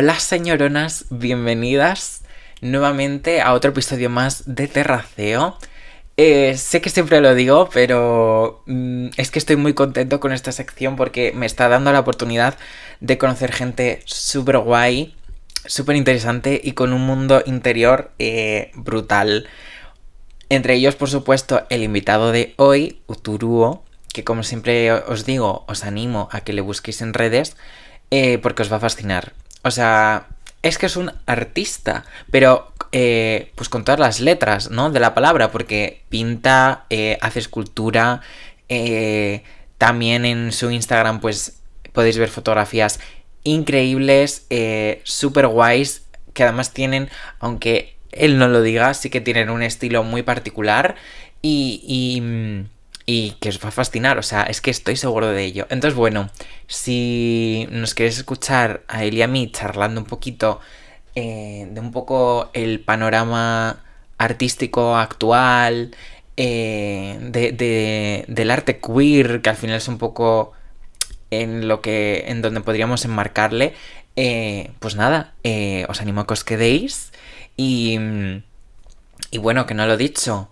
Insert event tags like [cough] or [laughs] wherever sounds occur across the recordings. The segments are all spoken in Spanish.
Hola señoronas, bienvenidas nuevamente a otro episodio más de Terraceo. Eh, sé que siempre lo digo, pero mm, es que estoy muy contento con esta sección porque me está dando la oportunidad de conocer gente súper guay, súper interesante y con un mundo interior eh, brutal. Entre ellos, por supuesto, el invitado de hoy, Uturuo, que como siempre os digo, os animo a que le busquéis en redes eh, porque os va a fascinar. O sea, es que es un artista, pero eh, pues con todas las letras, ¿no? De la palabra, porque pinta, eh, hace escultura, también en su Instagram pues podéis ver fotografías increíbles, super guays, que además tienen, aunque él no lo diga, sí que tienen un estilo muy particular y, y mm, y que os va a fascinar, o sea, es que estoy seguro de ello. Entonces, bueno, si nos queréis escuchar a él y a mí charlando un poquito eh, de un poco el panorama artístico actual, eh, de, del arte queer, que al final es un poco en lo que, en donde podríamos enmarcarle, eh, pues nada, os animo a que os quedéis y, y bueno, que no lo he dicho.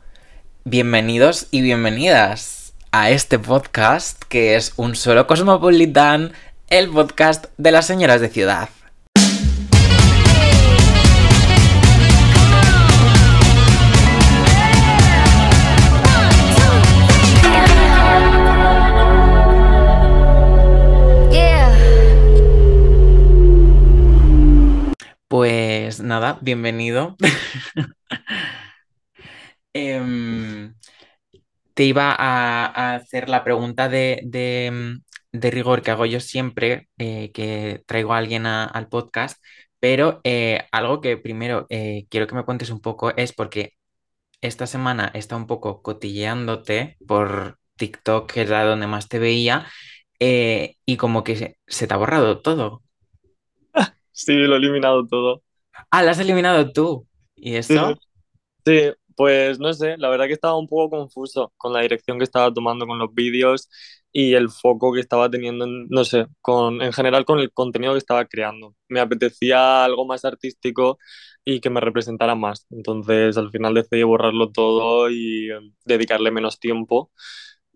Bienvenidos y bienvenidas a este podcast que es un solo cosmopolitan, el podcast de las señoras de ciudad. Pues nada, bienvenido. [laughs] Em, te iba a, hacer la pregunta de, rigor que hago yo siempre eh, que traigo a alguien al podcast, pero eh, algo que primero eh, quiero que me cuentes un poco es porque esta semana está un poco cotilleándote por TikTok, que era donde más te veía, y como que se, te ha borrado todo. [laughs] Sí, lo he eliminado todo. Ah, lo has eliminado tú. ¿Y eso? sí, pues no sé, la verdad que estaba un poco confuso con la dirección que estaba tomando con los vídeos y el foco que estaba teniendo, no sé, con, en general con el contenido que estaba creando. Me apetecía algo más artístico y que me representara más. Entonces al final decidí borrarlo todo y eh, dedicarle menos tiempo.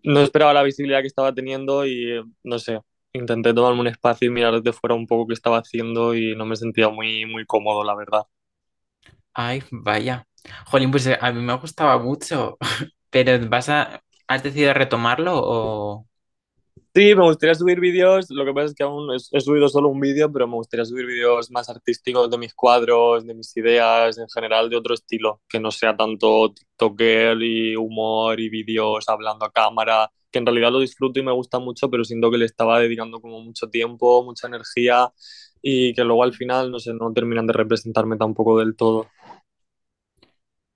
No esperaba la visibilidad que estaba teniendo y no sé, intenté tomarme un espacio y mirar desde fuera un poco qué estaba haciendo y no me sentía muy, muy cómodo, la verdad. Ay, vaya. Jolín, pues eh, a mí me gustaba mucho, [laughs] pero ¿vas a, ¿has decidido retomarlo o...? Sí, me gustaría subir vídeos, lo que pasa es que aún he, subido solo un vídeo, pero me gustaría subir vídeos más artísticos de mis cuadros, de mis ideas, en general de otro estilo, que no sea tanto TikToker y humor y vídeos hablando a cámara, que en realidad lo disfruto y me gusta mucho, pero siento que le estaba dedicando como mucho tiempo, mucha energía y que luego al final, no sé, no terminan de representarme tampoco del todo.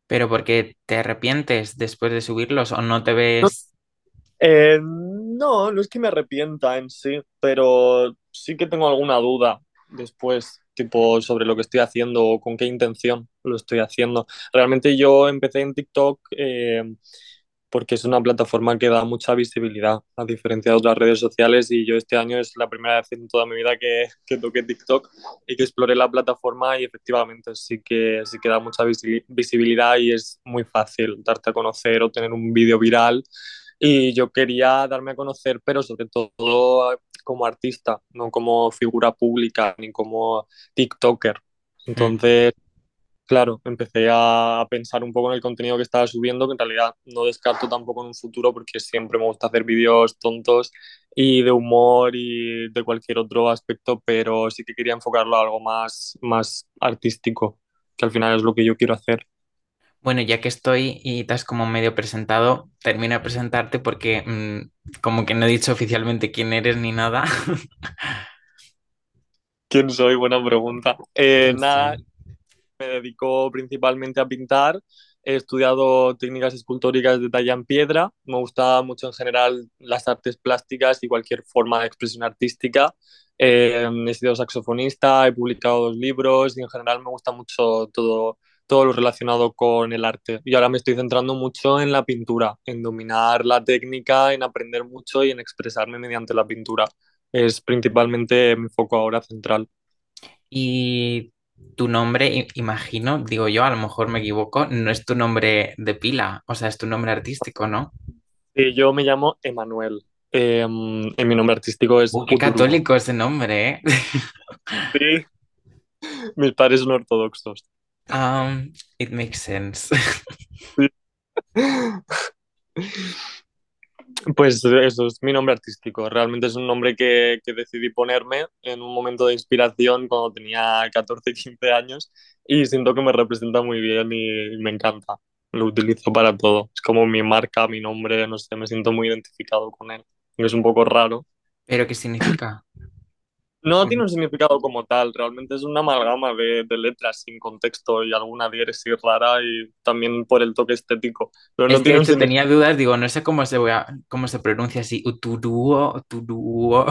¿Pero porque te arrepientes después de subirlos o no te ves...? Eh, no, no es que me arrepienta en sí, pero sí que tengo alguna duda después, tipo, sobre lo que estoy haciendo o con qué intención lo estoy haciendo. Realmente yo empecé en TikTok eh, porque es una plataforma que da mucha visibilidad, a diferencia de otras redes sociales. Y yo este año es la primera vez en toda mi vida que, [laughs] que toqué TikTok y que exploré la plataforma y efectivamente sí que, sí que da mucha visibilidad y es muy fácil darte a conocer o tener un vídeo viral. Y yo quería darme a conocer, pero sobre todo como artista, no como figura pública ni como TikToker. Hmm. Entonces, Claro, empecé a pensar un poco en el contenido que estaba subiendo, que en realidad no descarto tampoco en un futuro porque siempre me gusta hacer vídeos tontos y de humor y de cualquier otro aspecto, pero sí que quería enfocarlo a algo más, más artístico, que al final es lo que yo quiero hacer. Bueno, ya que estoy y te has como medio presentado, termino de presentarte porque mm, como que no he dicho oficialmente quién eres ni nada. [laughs] ¿Quién soy? Buena pregunta. Eh, nada, me dedico principalmente a pintar. He estudiado técnicas escultóricas de talla en piedra. Me gusta mucho en general las artes plásticas y cualquier forma de expresión artística. Eh, he sido saxofonista, he publicado dos libros y en general me gusta mucho todo, todo lo relacionado con el arte. Y ahora me estoy centrando mucho en la pintura, en dominar la técnica, en aprender mucho y en expresarme mediante la pintura. Es principalmente mi foco ahora central. Y tu nombre, imagino, digo yo, a lo mejor me equivoco, no es tu nombre de pila, o sea, es tu nombre artístico, ¿no? Y yo me llamo Emanuel. Eh, mi nombre artístico es Uy, qué católico ese nombre, ¿eh? [laughs] Sí, mis padres son ortodoxos. Um, it makes sense. Sí. [laughs] Pues eso es mi nombre artístico. Realmente es un nombre que, que decidí ponerme en un momento de inspiración cuando tenía 14, 15 años y siento que me representa muy bien y me encanta. Lo utilizo para todo. Es como mi marca, mi nombre, no sé, me siento muy identificado con él. Es un poco raro. ¿Pero qué significa? No tiene un significado como tal, realmente es una amalgama de, de letras sin contexto y alguna diéresis rara y también por el toque estético, pero Es no que un tenía dudas, digo, no sé cómo se, voy a- cómo se pronuncia así, uturuo, uturuo.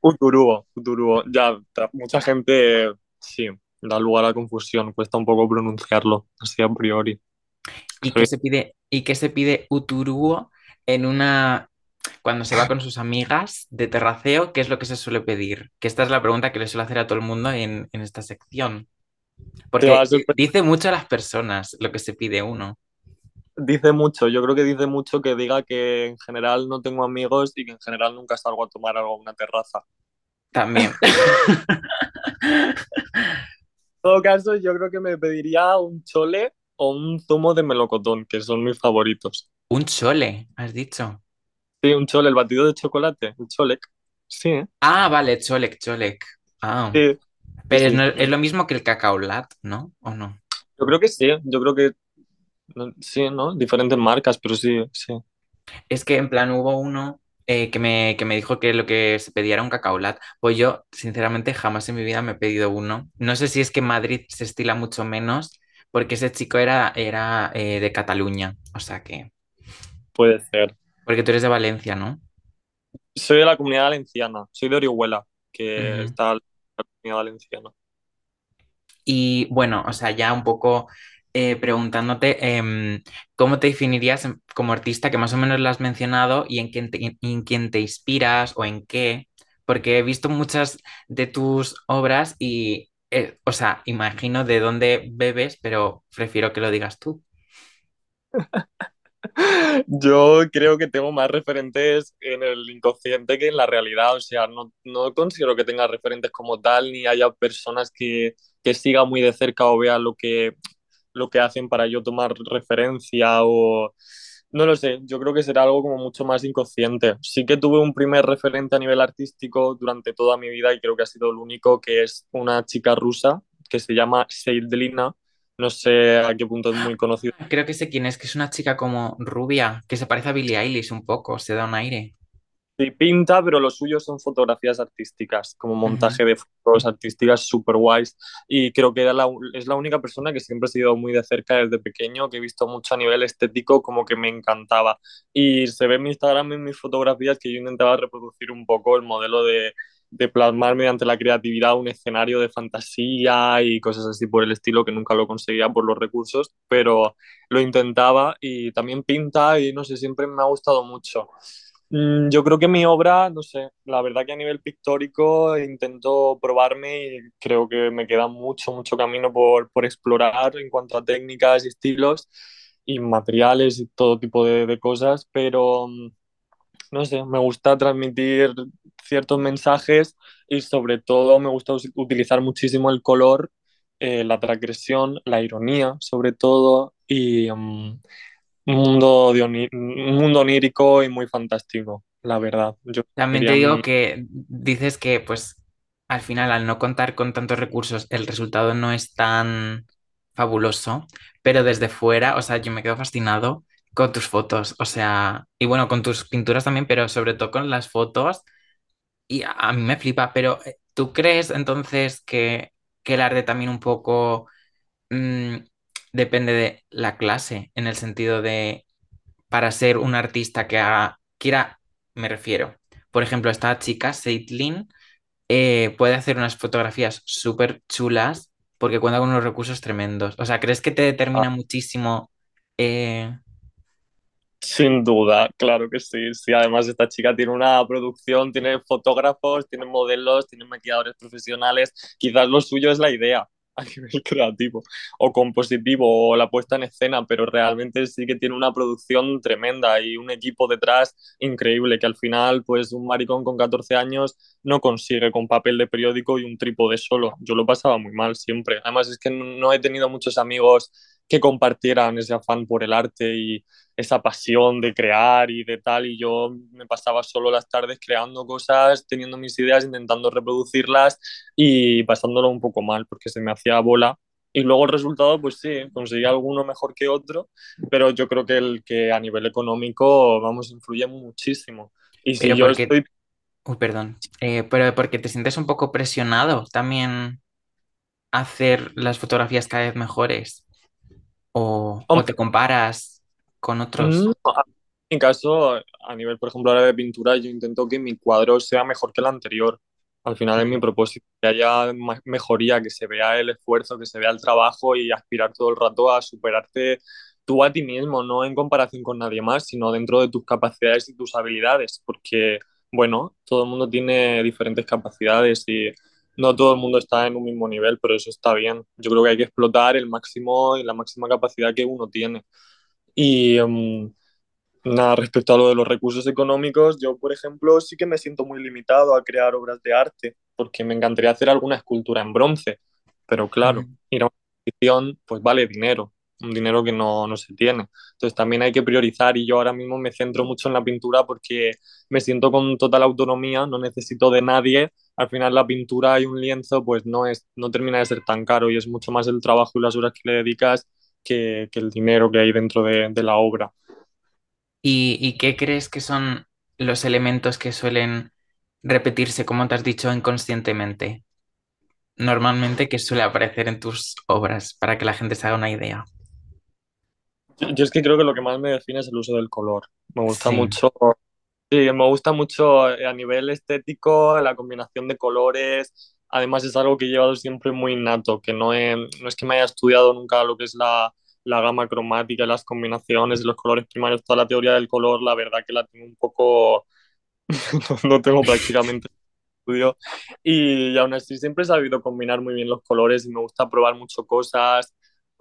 Uturuo, Uturuo, ya, mucha gente sí, da lugar a confusión, cuesta un poco pronunciarlo así a priori. ¿Y qué se pide, y qué se pide uturuo en una, cuando se va con sus amigas de terraceo, ¿qué es lo que se suele pedir? Que esta es la pregunta que le suelo hacer a todo el mundo en, en esta sección. Porque dice mucho a las personas lo que se pide uno. dice mucho, yo creo que dice mucho que diga que en general no tengo amigos y que en general nunca salgo a tomar algo a una terraza. También. En todo caso, yo creo que me pediría un chole o un zumo de melocotón, que son mis favoritos. Un chole, has dicho. Sí, un chole, el batido de chocolate, el cholec. Sí, ¿eh? Ah, vale, cholek, cholek. Ah, sí, pero es, sí. no- es lo mismo que el cacao lat, ¿no? ¿O no? Yo creo que sí, yo creo que sí, ¿no? Diferentes marcas, pero sí, sí. Es que en plan hubo uno eh, que me, que me dijo que lo que se pedía era un cacao lat. Pues yo, sinceramente, jamás en mi vida me he pedido uno. No sé si es que en Madrid se estila mucho menos, porque ese chico era, era eh, de Cataluña. O sea que. Puede ser. Porque tú eres de Valencia, ¿no? Soy de la comunidad valenciana, soy de Orihuela, que está en la comunidad valenciana. Y bueno, o sea, ya un poco eh, preguntándote, em, ¿cómo te definirías como artista que más o menos lo has mencionado y en quién te, en quién te inspiras o en qué? Porque he visto muchas de tus obras y, eh, o sea, imagino de dónde bebes, pero prefiero que lo digas tú. [laughs] Yo creo que tengo más referentes en el inconsciente que en la realidad, o sea, no, no considero que tenga referentes como tal, ni haya personas que, que siga muy de cerca o vea lo que, lo que hacen para yo tomar referencia o... No lo sé, yo creo que será algo como mucho más inconsciente. Sí que tuve un primer referente a nivel artístico durante toda mi vida y creo que ha sido el único, que es una chica rusa que se llama Seidlina. No sé a qué punto es muy conocida Creo que sé quién es, que es una chica como rubia, que se parece a Billie Eilish un poco, se da un aire. Sí, pinta, pero lo suyo son fotografías artísticas, como montaje de fotos artísticas super guays. Y creo que era la, es la única persona que siempre he seguido muy de cerca desde pequeño, que he visto mucho a nivel estético, como que me encantaba. Y se ve en mi Instagram, en mis fotografías, que yo intentaba reproducir un poco el modelo de, de plasmar mediante la creatividad un escenario de fantasía y cosas así por el estilo, que nunca lo conseguía por los recursos, pero lo intentaba y también pinta y no sé, siempre me ha gustado mucho. Mm, Yo creo que mi obra, no sé, la verdad que a nivel pictórico intento probarme y creo que me queda mucho, mucho camino por, por explorar en cuanto a técnicas y estilos y materiales y todo tipo de, de cosas, pero mm, no sé, me gusta transmitir ciertos mensajes y sobre todo me gusta us- utilizar muchísimo el color, eh, la transgresión, la ironía sobre todo y mm, un mundo, de un mundo onírico y muy fantástico, la verdad. Yo También te digo que dices que, pues, al final, al no contar con tantos recursos, el resultado no es tan fabuloso, pero desde fuera, o sea, yo me quedo fascinado con tus fotos, o sea, y bueno, con tus pinturas también, pero sobre todo con las fotos, y a, a mí me flipa, pero eh, ¿tú crees entonces que, que el arte también un poco mm, depende de la clase, en el sentido de para ser un artista que haga, quiera, me refiero. Por ejemplo, esta chica, Seitlin, eh, puede hacer unas fotografías súper chulas porque cuenta con unos recursos tremendos. O sea, ¿crees que te determina muchísimo? eh, Sin duda, claro que sí. Sí, además esta chica tiene una producción, tiene fotógrafos, tiene modelos, tiene maquilladores profesionales. Quizás lo suyo es la idea a nivel [laughs] creativo o compositivo o la puesta en escena, pero realmente sí que tiene una producción tremenda y un equipo detrás increíble que al final, pues un maricón con 14 años no consigue con papel de periódico y un trípode solo. Yo lo pasaba muy mal siempre. Además es que no he tenido muchos amigos que compartieran ese afán por el arte y esa pasión de crear y de tal, y yo me pasaba solo las tardes creando cosas, teniendo mis ideas, intentando reproducirlas y pasándolo un poco mal porque se me hacía bola. Y luego el resultado, pues sí, conseguí alguno mejor que otro, pero yo creo que el que a nivel económico, vamos, influye muchísimo. Y si Pero yo porque, estoy uy, perdón, Eh, pero porque te sientes un poco presionado también hacer las fotografías cada vez mejores o, o te comparas con Mm, otros. a- En caso, a nivel, por ejemplo, ahora de pintura, yo intento que mi cuadro sea mejor que el anterior. Al final es mi Mm. propósito, que haya mejoría, que se vea el esfuerzo, que se vea el trabajo y aspirar todo el rato a superarte tú a ti mismo, no en comparación con nadie más, sino dentro de tus capacidades y tus habilidades, porque, bueno, todo el mundo tiene diferentes capacidades y no todo el mundo está en un mismo nivel, pero eso está bien. Yo creo que hay que explotar el máximo y la máxima capacidad que uno tiene. Y mm, nada, respecto a lo de los recursos económicos, yo, por ejemplo, sí que me siento muy limitado a crear obras de arte, porque me encantaría hacer alguna escultura en bronce, pero claro, Mm. ir a una exposición, pues vale dinero, un dinero que no, no se tiene. Entonces también hay que priorizar y yo ahora mismo me centro mucho en la pintura porque me siento con total autonomía, no necesito de nadie. Al final la pintura y un lienzo pues no, es, no termina de ser tan caro y es mucho más el trabajo y las horas que le dedicas que, que el dinero que hay dentro de, de la obra. ¿Y, y qué crees que son los elementos que suelen repetirse, como te has dicho, inconscientemente? Normalmente, que suele aparecer en tus obras, para que la gente se haga una idea? Yo, yo es que creo que lo que más me define es el uso del color. Me gusta Sí. mucho, sí, me gusta mucho eh, a nivel estético la combinación de colores. Además es algo que he llevado siempre muy innato, que no, he- no es que me haya estudiado nunca lo que es la, la gama cromática, las combinaciones los colores primarios, toda la teoría del color, la verdad que la tengo un poco, [laughs] no, no tengo prácticamente estudio y, aún así siempre he sabido combinar muy bien los colores y me gusta probar mucho cosas.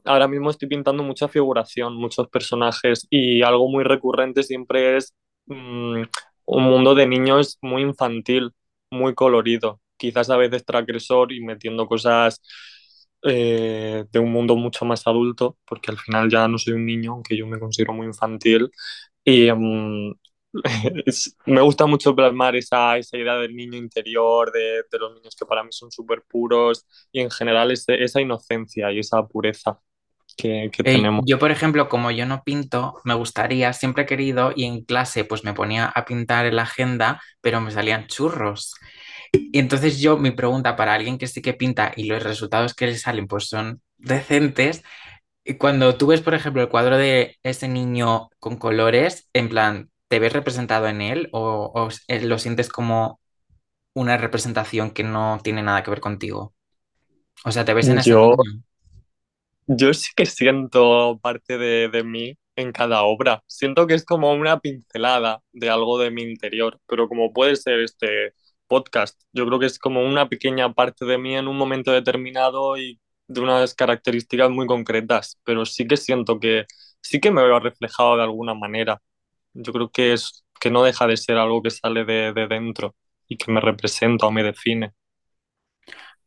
Ahora mismo estoy pintando mucha figuración, muchos personajes y algo muy recurrente siempre es mm, un mundo de niños muy infantil, muy colorido, quizás a veces transgresor y metiendo cosas eh, de un mundo mucho más adulto, porque al final ya no soy un niño, aunque yo me considero muy infantil. Y mm, [laughs] es- me gusta mucho plasmar esa, esa idea del niño interior, de, de los niños que para mí son súper puros y en general esa inocencia y esa pureza que, que Eh, tenemos. yo, por ejemplo, como yo no pinto, me gustaría, siempre he querido, y en clase pues me ponía a pintar en la agenda, pero me salían churros. Y entonces yo, mi pregunta para alguien que sí que pinta y los resultados que le salen pues son decentes, y cuando tú ves, por ejemplo, el cuadro de ese niño con colores, en plan, ¿te ves representado en él o, o s- lo sientes como una representación que no tiene nada que ver contigo? O sea, ¿te ves en ese Yo, niño? Yo sí que siento parte de, de mí en cada obra. Siento que es como una pincelada de algo de mi interior, pero como puede ser este podcast, yo creo que es como una pequeña parte de mí en un momento determinado y de unas características muy concretas, pero sí que siento que sí que me veo reflejado de alguna manera. Yo creo que es que no deja de ser algo que sale de, de dentro y que me representa o me define.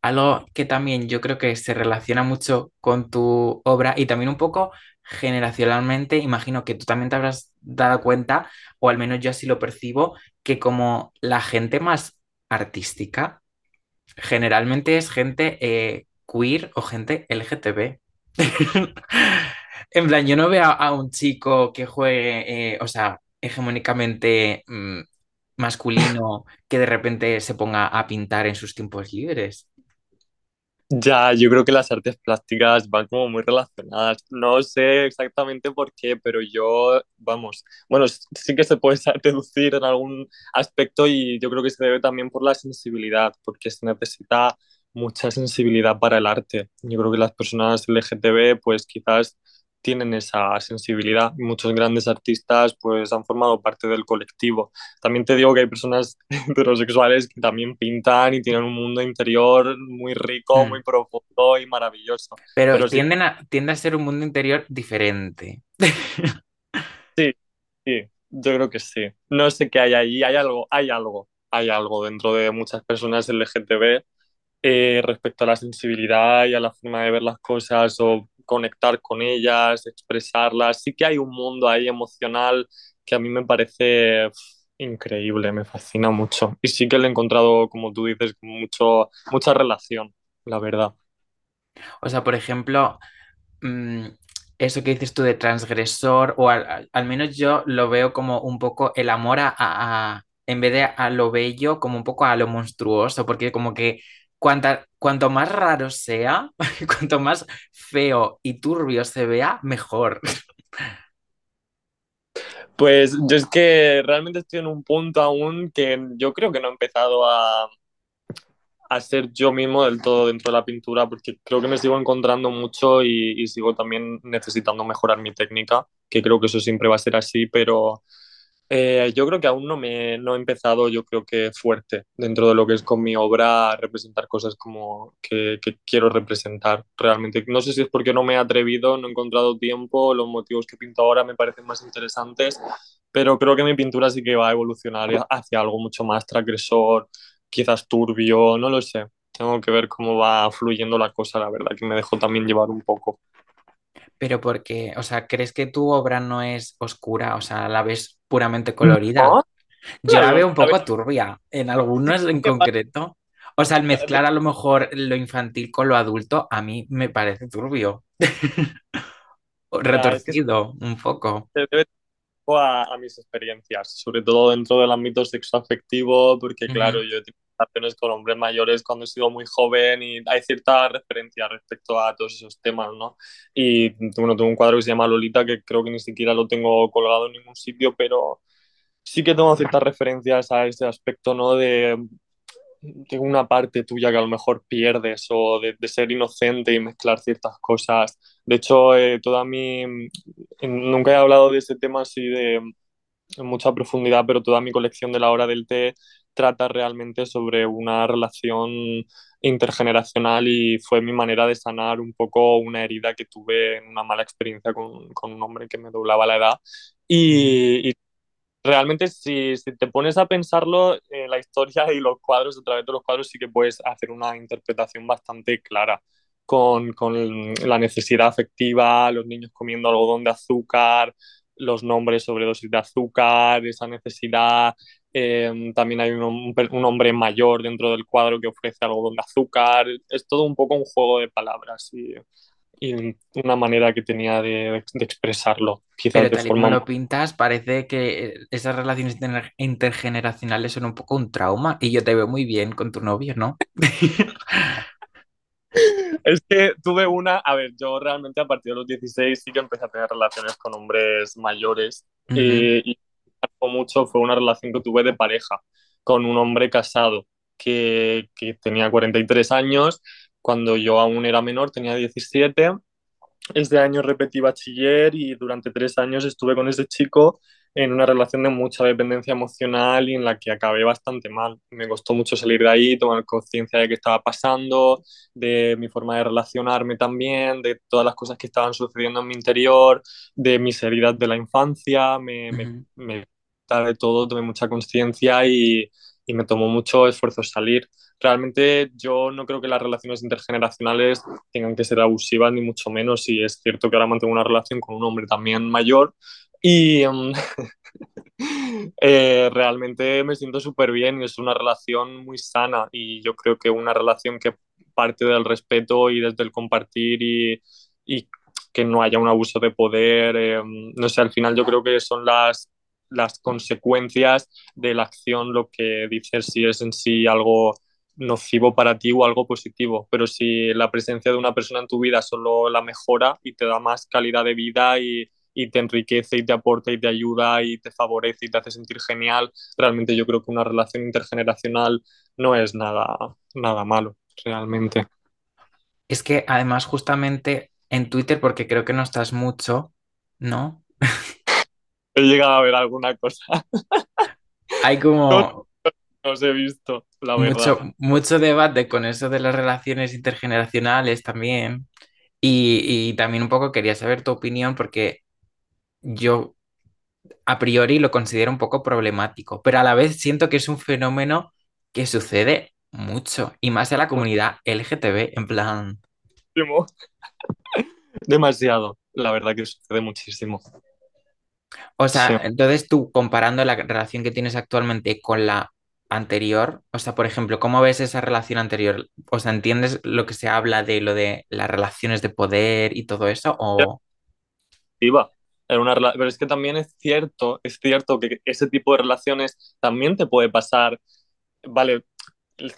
Algo que también yo creo que se relaciona mucho con tu obra y también un poco generacionalmente, imagino que tú también te habrás dado cuenta, o al menos yo así lo percibo, que como la gente más artística generalmente es gente eh, queer o gente LGTB. [laughs] En plan, yo no veo a, un chico que juegue, eh, o sea, hegemónicamente mm, masculino que de repente se ponga a pintar en sus tiempos libres. Ya, yo creo que las artes plásticas van como muy relacionadas. No sé exactamente por qué, pero yo, vamos, bueno, sí que se puede [laughs] deducir en algún aspecto y yo creo que se debe también por la sensibilidad, porque se necesita mucha sensibilidad para el arte. Yo creo que las personas LGTB, pues quizás tienen esa sensibilidad. Muchos grandes artistas pues han formado parte del colectivo. También te digo que hay personas [laughs] heterosexuales que también pintan y tienen un mundo interior muy rico, Mm. muy profundo y maravilloso. Pero, Pero sí, tienden a, tiende a ser un mundo interior diferente. [laughs] sí, sí, yo creo que sí. No sé qué hay ahí, hay algo, hay algo, hay algo dentro de muchas personas LGTB eh, respecto a la sensibilidad y a la forma de ver las cosas o conectar con ellas, expresarlas. Sí que hay un mundo ahí emocional que a mí me parece increíble, me fascina mucho. Y sí que le he encontrado, como tú dices, mucho, mucha relación, la verdad. O sea, por ejemplo, mm, eso que dices tú de transgresor, o al, menos yo lo veo como un poco el amor a- a- en vez de a lo bello, como un poco a lo monstruoso, porque como que cuanta- cuanto más raro sea, [laughs] cuanto más feo y turbio se vea, mejor. Pues yo es que realmente estoy en un punto aún que yo creo que no he empezado a, a ser yo mismo del todo dentro de la pintura, porque creo que me sigo encontrando mucho y, y sigo también necesitando mejorar mi técnica, que creo que eso siempre va a ser así, pero eh, yo creo que aún no, me, no he empezado, yo creo que fuerte dentro de lo que es con mi obra, a representar cosas como que, que quiero representar realmente. No sé si es porque no me he atrevido, no he encontrado tiempo, los motivos que pinto ahora me parecen más interesantes, pero creo que mi pintura sí que va a evolucionar hacia algo mucho más transgresor, quizás turbio, no lo sé. Tengo que ver cómo va fluyendo la cosa, la verdad, que me dejo también llevar un poco. Pero porque, o sea, ¿crees que tu obra no es oscura? O sea, la ves puramente colorida. No, Yo la veo un poco turbia, en algunos en concreto. O sea, el mezclar a lo mejor lo infantil con lo adulto, a mí me parece turbio, [laughs] retorcido un poco. debe a, a, mis experiencias, sobre todo dentro del ámbito sexoafectivo, porque claro, yo he tenido relaciones con hombres mayores cuando he sido muy joven y hay cierta referencia respecto a todos esos temas, ¿no? Y bueno, tengo un cuadro que se llama Lolita, que creo que ni siquiera lo tengo colgado en ningún sitio, pero sí que tengo ciertas referencias a ese aspecto, ¿no? De, de una parte tuya que a lo mejor pierdes o de, de ser inocente y mezclar ciertas cosas. De hecho, eh, toda mi... Nunca he hablado de ese tema así de en mucha profundidad, pero toda mi colección de la hora del té trata realmente sobre una relación intergeneracional y fue mi manera de sanar un poco una herida que tuve en una mala experiencia con, con un hombre que me doblaba la edad. Y, y realmente si, si, te pones a pensarlo, eh, la historia y los cuadros, a través de los cuadros sí que puedes hacer una interpretación bastante clara. Con, con la necesidad afectiva, los niños comiendo algodón de azúcar, los nombres sobre dosis de azúcar, esa necesidad. Eh, también hay un, un, hombre mayor dentro del cuadro que ofrece algodón de azúcar. Es todo un poco un juego de palabras y, y una manera que tenía de, de, expresarlo, quizás Pero de tal y como forma lo pintas, parece que esas relaciones inter- intergeneracionales son un poco un trauma y yo te veo muy bien con tu novio, ¿no? [laughs] Es que tuve una, a ver, yo realmente a partir de los 16 sí que empecé a tener relaciones con hombres mayores Ujú, eh, y mucho fue una relación que tuve de pareja con un hombre casado que, que tenía 43 años, cuando yo aún era menor, tenía 17 este año repetí bachiller y durante tres años estuve con ese chico en una relación de mucha dependencia emocional y en la que acabé bastante mal. Me costó mucho salir de ahí, tomar conciencia de qué estaba pasando, de mi forma de relacionarme también, de todas las cosas que estaban sucediendo en mi interior, de mis heridas de la infancia, me, me, ujú. De todo, tomé mucha conciencia y, y me tomó mucho esfuerzo salir. Realmente yo no creo que las relaciones intergeneracionales tengan que ser abusivas, ni mucho menos. Y es cierto que ahora mantengo una relación con un hombre también mayor y um, [laughs] eh, realmente me siento súper bien y es una relación muy sana. Y yo creo que una relación que parte del respeto y desde el compartir y, y que no haya un abuso de poder. Eh, no sé, al final yo creo que son las, las consecuencias de la acción lo que dice si es en sí algo nocivo para ti o algo positivo, pero si la presencia de una persona en tu vida solo la mejora y te da más calidad de vida y, y te enriquece y te aporta y te ayuda y te favorece y te hace sentir genial, realmente yo creo que una relación intergeneracional no es nada, nada malo, realmente. Es que además justamente en Twitter porque creo que no estás mucho, ¿no? [laughs] He llegado a ver alguna cosa. [laughs] Hay No, como no os he visto, la verdad. mucho, mucho debate con eso de las relaciones intergeneracionales también. Y, y también un poco quería saber tu opinión porque yo a priori lo considero un poco problemático, pero a la vez siento que es un fenómeno que sucede mucho y más en la comunidad LGTB, en plan... [laughs] Demasiado. La verdad que sucede muchísimo. O Sí. sea, entonces tú comparando la relación que tienes actualmente con la anterior, o sea, por ejemplo, ¿cómo ves esa relación anterior? O sea, ¿entiendes lo que se habla de lo de las relaciones de poder y todo eso? O... Iba. Era una rela- Pero es que también es cierto, es cierto que ese tipo de relaciones también te puede pasar. Vale,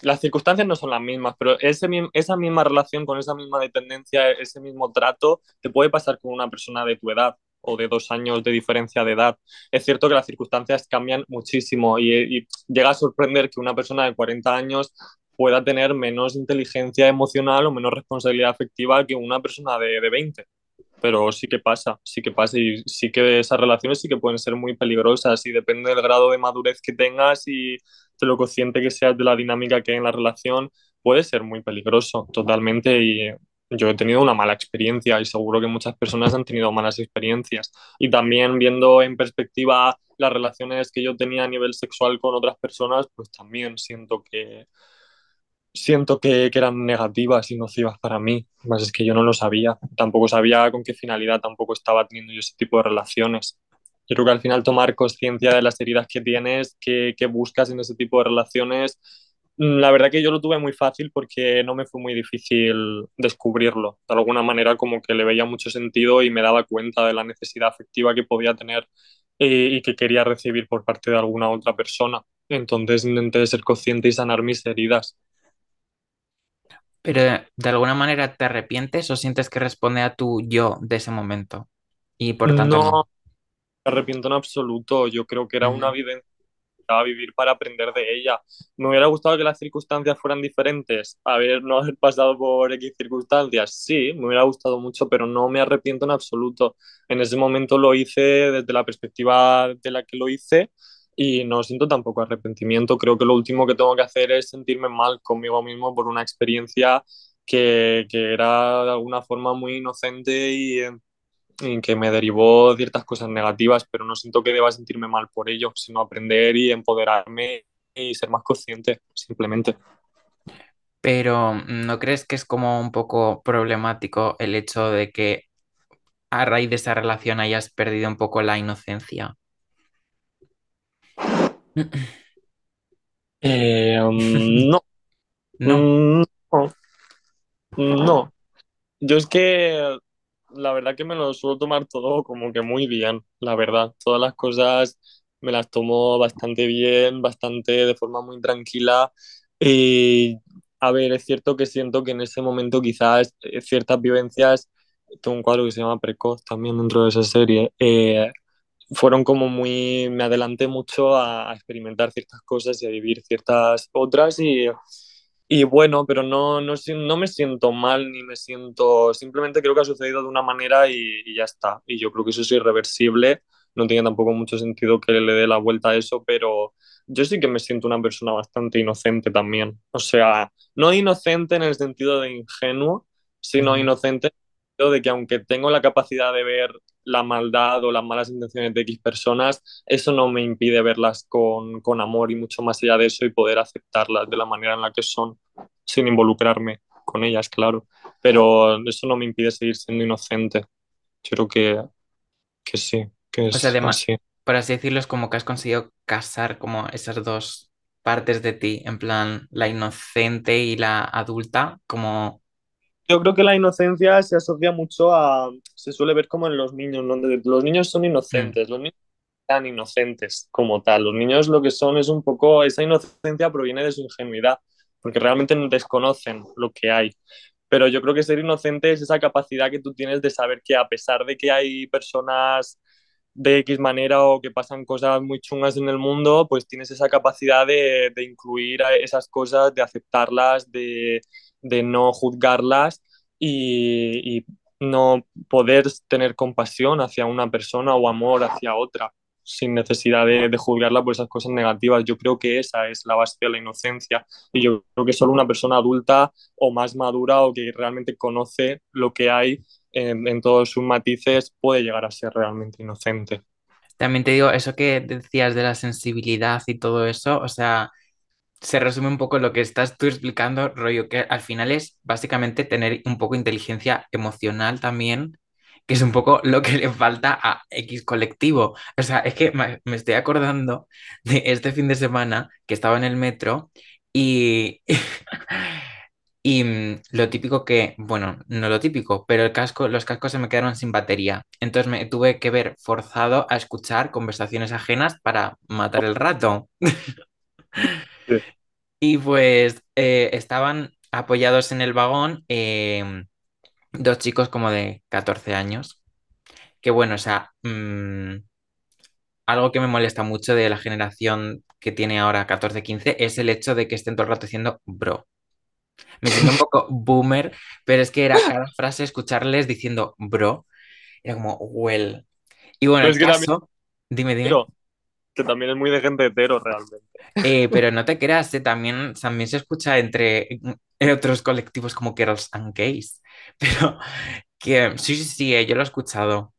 las circunstancias no son las mismas, pero ese, esa misma relación con esa misma dependencia, ese mismo trato, te puede pasar con una persona de tu edad o de dos años de diferencia de edad. Es cierto que las circunstancias cambian muchísimo y, llega a sorprender que una persona de 40 años pueda tener menos inteligencia emocional o menos responsabilidad afectiva que una persona de, de 20 pero sí que pasa, sí que pasa y sí que esas relaciones sí que pueden ser muy peligrosas y depende del grado de madurez que tengas y de lo consciente que seas de la dinámica que hay en la relación, puede ser muy peligroso totalmente yo he tenido una mala experiencia y seguro que muchas personas han tenido malas experiencias. Y también viendo en perspectiva las relaciones que yo tenía a nivel sexual con otras personas, pues también siento que siento que, que, eran negativas y nocivas para mí, más es que yo no lo sabía, tampoco sabía con qué finalidad tampoco estaba teniendo yo ese tipo de relaciones. Yo creo que al final tomar conciencia de las heridas que tienes, que, que, buscas en ese tipo de relaciones, la verdad que yo lo tuve muy fácil porque no me fue muy difícil descubrirlo. De alguna manera como que le veía mucho sentido y me daba cuenta de la necesidad afectiva que podía tener y, y que quería recibir por parte de alguna otra persona. Entonces intenté ser consciente y sanar mis heridas. Pero de alguna manera te arrepientes o sientes que responde a tu yo de ese momento y por tanto No no. me arrepiento en absoluto. Yo creo que era una que a vivir para aprender de ella. Me hubiera gustado que las circunstancias fueran diferentes. Haber no haber pasado por X circunstancias, sí, me hubiera gustado mucho, pero no me arrepiento en absoluto. En ese momento lo hice desde la perspectiva de la que lo hice y no siento tampoco arrepentimiento. Creo que lo último que tengo que hacer es sentirme mal conmigo mismo por una experiencia que, que era de alguna forma muy inocente y y que me derivó ciertas cosas negativas, pero no siento que deba sentirme mal por ello, sino aprender y empoderarme y ser más consciente, simplemente. Pero ¿no crees que es como un poco problemático el hecho de que a raíz de esa relación hayas perdido un poco la inocencia? [clears throat] Eh, um, no, [laughs] No. mm, no, no. Yo es que la verdad que me lo suelo tomar todo como que muy bien, la verdad. Todas las cosas me las tomo bastante bien, bastante de forma muy tranquila. Y a ver, es cierto que siento que en ese momento quizás eh, ciertas vivencias, tengo un cuadro que se llama Precoz también dentro de esa serie, eh, fueron como muy, me adelanté mucho a, a, experimentar ciertas cosas y a vivir ciertas otras y, y bueno, pero no, no, no, me siento mal ni me siento, simplemente creo que ha sucedido de una manera y, y, ya está. Y yo creo que eso es irreversible, no tiene tampoco mucho sentido que le dé la vuelta a eso, pero yo sí que me siento una persona bastante inocente también. O sea, no inocente en el sentido de ingenuo, sino inocente de que aunque tengo la capacidad de ver la maldad o las malas intenciones de X personas, eso no me impide verlas con, con amor y mucho más allá de eso y poder aceptarlas de la manera en la que son, sin involucrarme con ellas, claro. Pero eso no me impide seguir siendo inocente. Yo creo que, que sí, que O sea, es además, así. por así decirlo, es como que has conseguido casar como esas dos partes de ti, en plan la inocente y la adulta, como... Yo creo que la inocencia se asocia mucho a, se suele ver como en los niños, donde los niños son Mm. inocentes, los niños tan inocentes como tal. Los niños lo que son es un poco, esa inocencia proviene de su ingenuidad, porque realmente desconocen lo que hay. Pero yo creo que ser inocente es esa capacidad que tú tienes de saber que a pesar de que hay personas de X manera o que pasan cosas muy chungas en el mundo, pues tienes esa capacidad de, de incluir esas cosas, de aceptarlas, de, de no juzgarlas y, no poder tener compasión hacia una persona o amor hacia otra sin necesidad de, de, juzgarla por esas cosas negativas. Yo creo que esa es la base de la inocencia y yo creo que solo una persona adulta o más madura o que realmente conoce lo que hay en, en todos sus matices puede llegar a ser realmente inocente. También te digo, eso que decías de la sensibilidad y todo eso, o sea, se resume un poco lo que estás tú explicando, rollo, que al final es básicamente tener un poco de inteligencia emocional también, que es un poco lo que le falta a X colectivo. O sea, es que me, me estoy acordando de este fin de semana que estaba en el metro y... [laughs] Y mm, lo típico que, bueno, no lo típico, pero el casco, los cascos se me quedaron sin batería. Entonces me tuve que ver forzado a escuchar conversaciones ajenas para matar el rato. [laughs] Sí. Y pues eh, estaban apoyados en el vagón eh, dos chicos como de 14 años. Que bueno, o sea, mmm, algo que me molesta mucho de la generación que tiene ahora 14-15 es el hecho de que estén todo el rato diciendo bro. Me siento un poco [laughs] boomer, pero es que era cada frase escucharles diciendo bro. Era como, well. Y bueno, Pero el caso, dime, dime. pero, que también es muy de gente hetero realmente. Eh, pero no te creas, eh, también, también se escucha entre en otros colectivos como girls and gays. [laughs] Pero que sí, sí, sí, eh, yo lo he escuchado.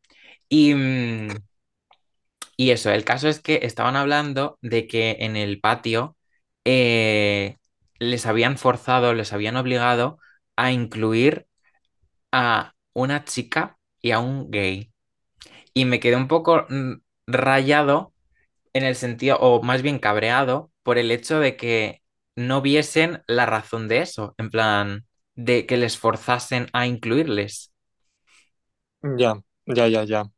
Y, mm, y eso, el caso es que estaban hablando de que en el patio eh, les habían forzado, les habían obligado a incluir a una chica y a un gay. Y me quedé un poco mm, rayado en el sentido, o más bien cabreado, por el hecho de que no viesen la razón de eso, en plan, de que les forzasen a incluirles. Ya, ya, ya, ya.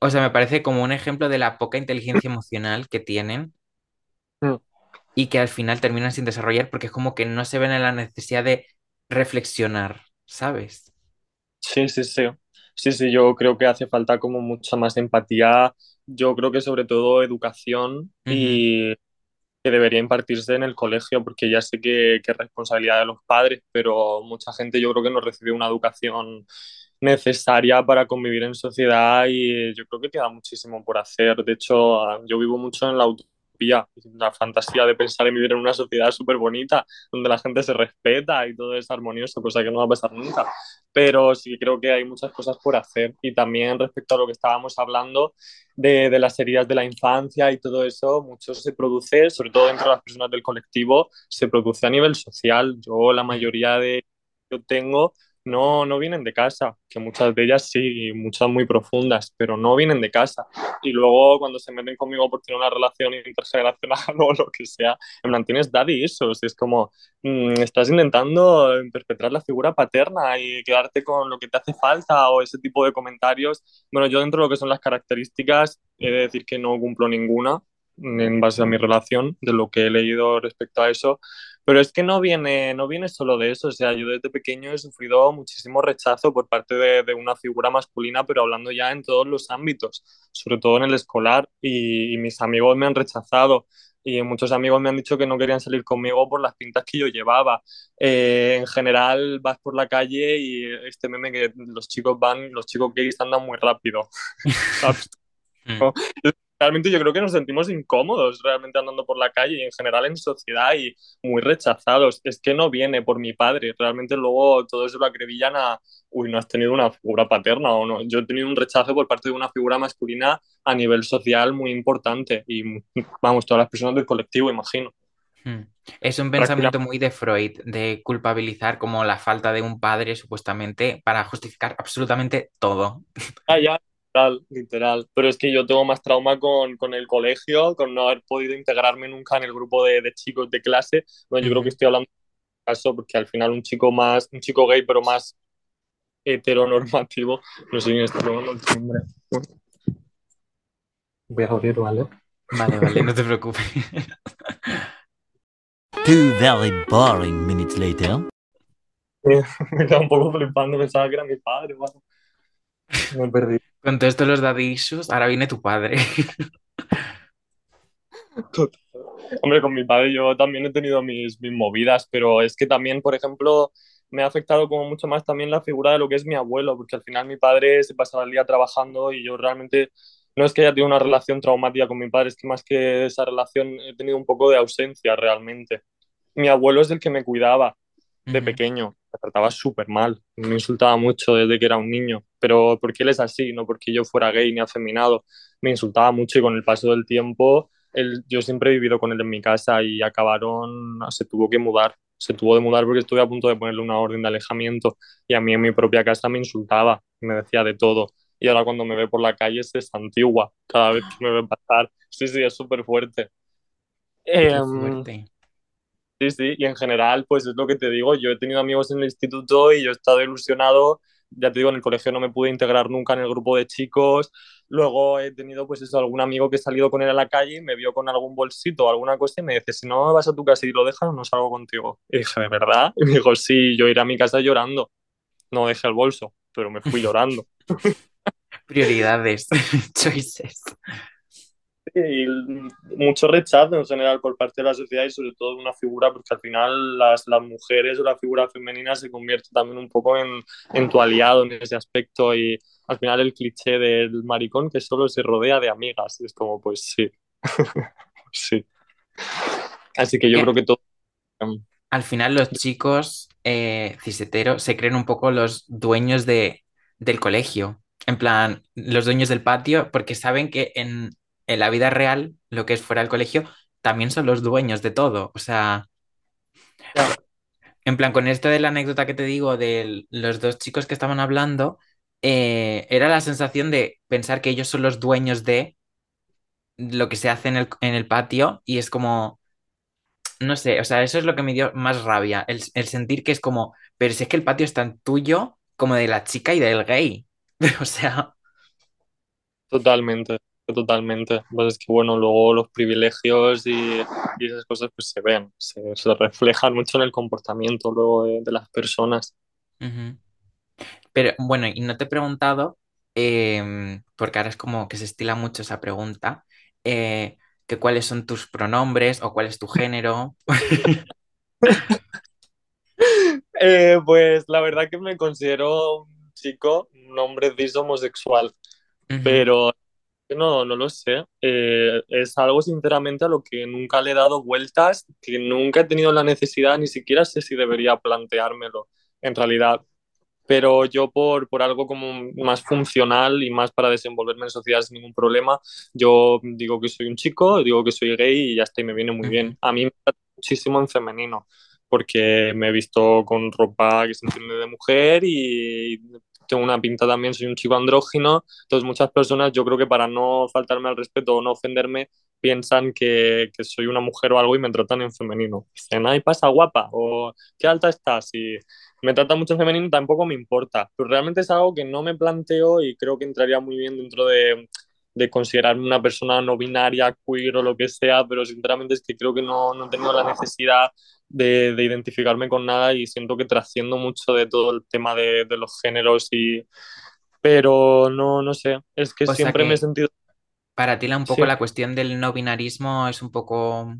O sea, me parece como un ejemplo de la poca inteligencia emocional que tienen Mm. y que al final terminan sin desarrollar porque es como que no se ven en la necesidad de reflexionar, ¿sabes? Sí, sí, sí. Sí, sí, yo creo que hace falta como mucha más empatía. Yo creo que sobre todo educación Ujú, y que debería impartirse en el colegio, porque ya sé que, que es responsabilidad de los padres, pero mucha gente yo creo que no recibe una educación necesaria para convivir en sociedad y yo creo que queda muchísimo por hacer. De hecho, yo vivo mucho en la utopía, la fantasía de pensar en vivir en una sociedad súper bonita, donde la gente se respeta y todo es armonioso, cosa que no va a pasar nunca. Pero sí creo que hay muchas cosas por hacer. Y también respecto a lo que estábamos hablando, de, de, las heridas de la infancia y todo eso, mucho se produce, sobre todo entre las personas del colectivo, se produce a nivel social. Yo la mayoría de yo tengo no, no vienen de casa, que muchas de ellas sí, muchas muy profundas, pero no vienen de casa. Y luego cuando se meten conmigo por tener una relación intergeneracional [laughs] o lo que sea, en plan, tienes daddy issues, es como, mmm, estás intentando perpetrar la figura paterna y quedarte con lo que te hace falta o ese tipo de comentarios. Bueno, yo dentro de lo que son las características, he de decir que no cumplo ninguna en base a mi relación, de lo que he leído respecto a eso, pero es que no viene, no viene solo de eso, o sea, yo desde pequeño he sufrido muchísimo rechazo por parte de, de una figura masculina, pero hablando ya en todos los ámbitos, sobre todo en el escolar, y, y mis amigos me han rechazado. Y muchos amigos me han dicho que no querían salir conmigo por las pintas que yo llevaba. Eh, en general vas por la calle y este meme que los chicos van, los chicos gays andan muy rápido. [laughs] ¿sabes? mm, realmente yo creo que nos sentimos incómodos realmente andando por la calle y en general en sociedad y muy rechazados. Es que no viene por mi padre, realmente luego todo eso lo acribillan a, uy, no has tenido una figura paterna o no. Yo he tenido un rechazo por parte de una figura masculina a nivel social muy importante y vamos, todas las personas del colectivo, imagino. mm. Es un pensamiento muy de Freud, de culpabilizar como la falta de un padre supuestamente para justificar absolutamente todo. ya, ya, literal, literal. Pero es que yo tengo más trauma con, con el colegio, con no haber podido integrarme nunca en el grupo de, de chicos de clase. Bueno, yo creo que estoy hablando de caso porque al final un chico más, un chico gay, pero más heteronormativo. No sé quién está el timbre. Voy a abrir, ¿vale? Vale, vale, no te preocupes. Two very boring minutes later. [laughs] Me queda un poco flipando, pensaba que era mi padre, bueno, me perdí. Con todo esto de los daddy issues, ahora viene tu padre. Hombre, con mi padre yo también he tenido mis, mis movidas, pero es que también, por ejemplo, me ha afectado como mucho más también la figura de lo que es mi abuelo, porque al final mi padre se pasaba el día trabajando y yo realmente no es que haya tenido una relación traumática con mi padre, es que más que esa relación he tenido un poco de ausencia realmente. Mi abuelo es el que me cuidaba de Ujú. pequeño, me trataba súper mal, me insultaba mucho desde que era un niño, pero porque él es así, no porque yo fuera gay ni afeminado, me insultaba mucho y con el paso del tiempo él, yo siempre he vivido con él en mi casa y acabaron, se tuvo que mudar, se tuvo de mudar porque estuve a punto de ponerle una orden de alejamiento y a mí en mi propia casa me insultaba, me decía de todo. Y ahora cuando me ve por la calle se santigua cada vez que me ve pasar. Sí, sí, es súper fuerte. Qué Em, fuerte. Sí, sí, y en general, pues es lo que te digo, yo he tenido amigos en el instituto y yo he estado ilusionado, ya te digo, en el colegio no me pude integrar nunca en el grupo de chicos, luego he tenido pues eso, algún amigo que he salido con él a la calle y me vio con algún bolsito o alguna cosa y me dice, si no vas a tu casa y lo dejas, no salgo contigo. Y dije, ¿de verdad? Y me dijo, sí, yo iré a mi casa llorando, no dejé el bolso, pero me fui llorando. [laughs] Prioridades, [laughs] choices. Y mucho rechazo en general por parte de la sociedad y sobre todo una figura, porque al final las, las mujeres o la figura femenina se convierte también un poco en, en tu aliado en ese aspecto y al final el cliché del maricón que solo se rodea de amigas, es como pues sí, [laughs] sí. Así que yo creo que todo... al final los chicos eh, ciseteros se creen un poco los dueños de, del colegio, en plan, los dueños del patio, porque saben que en, en la vida real, lo que es fuera del colegio, también son los dueños de todo. O sea, en plan, con esto de la anécdota que te digo de los dos chicos que estaban hablando, eh, era la sensación de pensar que ellos son los dueños de lo que se hace en el, en el patio y es como, no sé, o sea, eso es lo que me dio más rabia, el, el sentir que es como, pero si es que el patio es tan tuyo como de la chica y del gay. [laughs] O sea, totalmente, totalmente. Pues es que bueno, luego los privilegios y, y esas cosas pues se ven, se, se reflejan mucho en el comportamiento luego de, de las personas. Pero bueno, y no te he preguntado, em, porque ahora es como que se estila mucho esa pregunta, eh, que cuáles son tus pronombres o cuál es tu género. [laughs] Eh, pues la verdad que me considero un chico, un hombre cis homosexual, Ujú, pero no, no lo sé. Eh, es algo sinceramente a lo que nunca le he dado vueltas, que nunca he tenido la necesidad, ni siquiera sé si debería planteármelo en realidad. Pero yo por, por algo como más funcional y más para desenvolverme en sociedad sin ningún problema, yo digo que soy un chico, digo que soy gay y ya está, y me viene muy bien. A mí me trata muchísimo en femenino, porque me he visto con ropa que se entiende de mujer y tengo una pinta también, soy un chico andrógino, entonces muchas personas yo creo que para no faltarme al respeto o no ofenderme, piensan que, que soy una mujer o algo y me tratan en femenino. Dicen, ay, pasa guapa, o qué alta estás, y me trata mucho en femenino, tampoco me importa, pero realmente es algo que no me planteo y creo que entraría muy bien dentro de, de considerarme una persona no binaria, queer o lo que sea, pero sinceramente es que creo que no, no he tenido la necesidad de, de identificarme con nada y siento que trasciendo mucho de todo el tema de, de los géneros y... Pero no, no sé, es que O siempre me he que sentido... para ti la, un poco sí, la cuestión del no binarismo es un poco...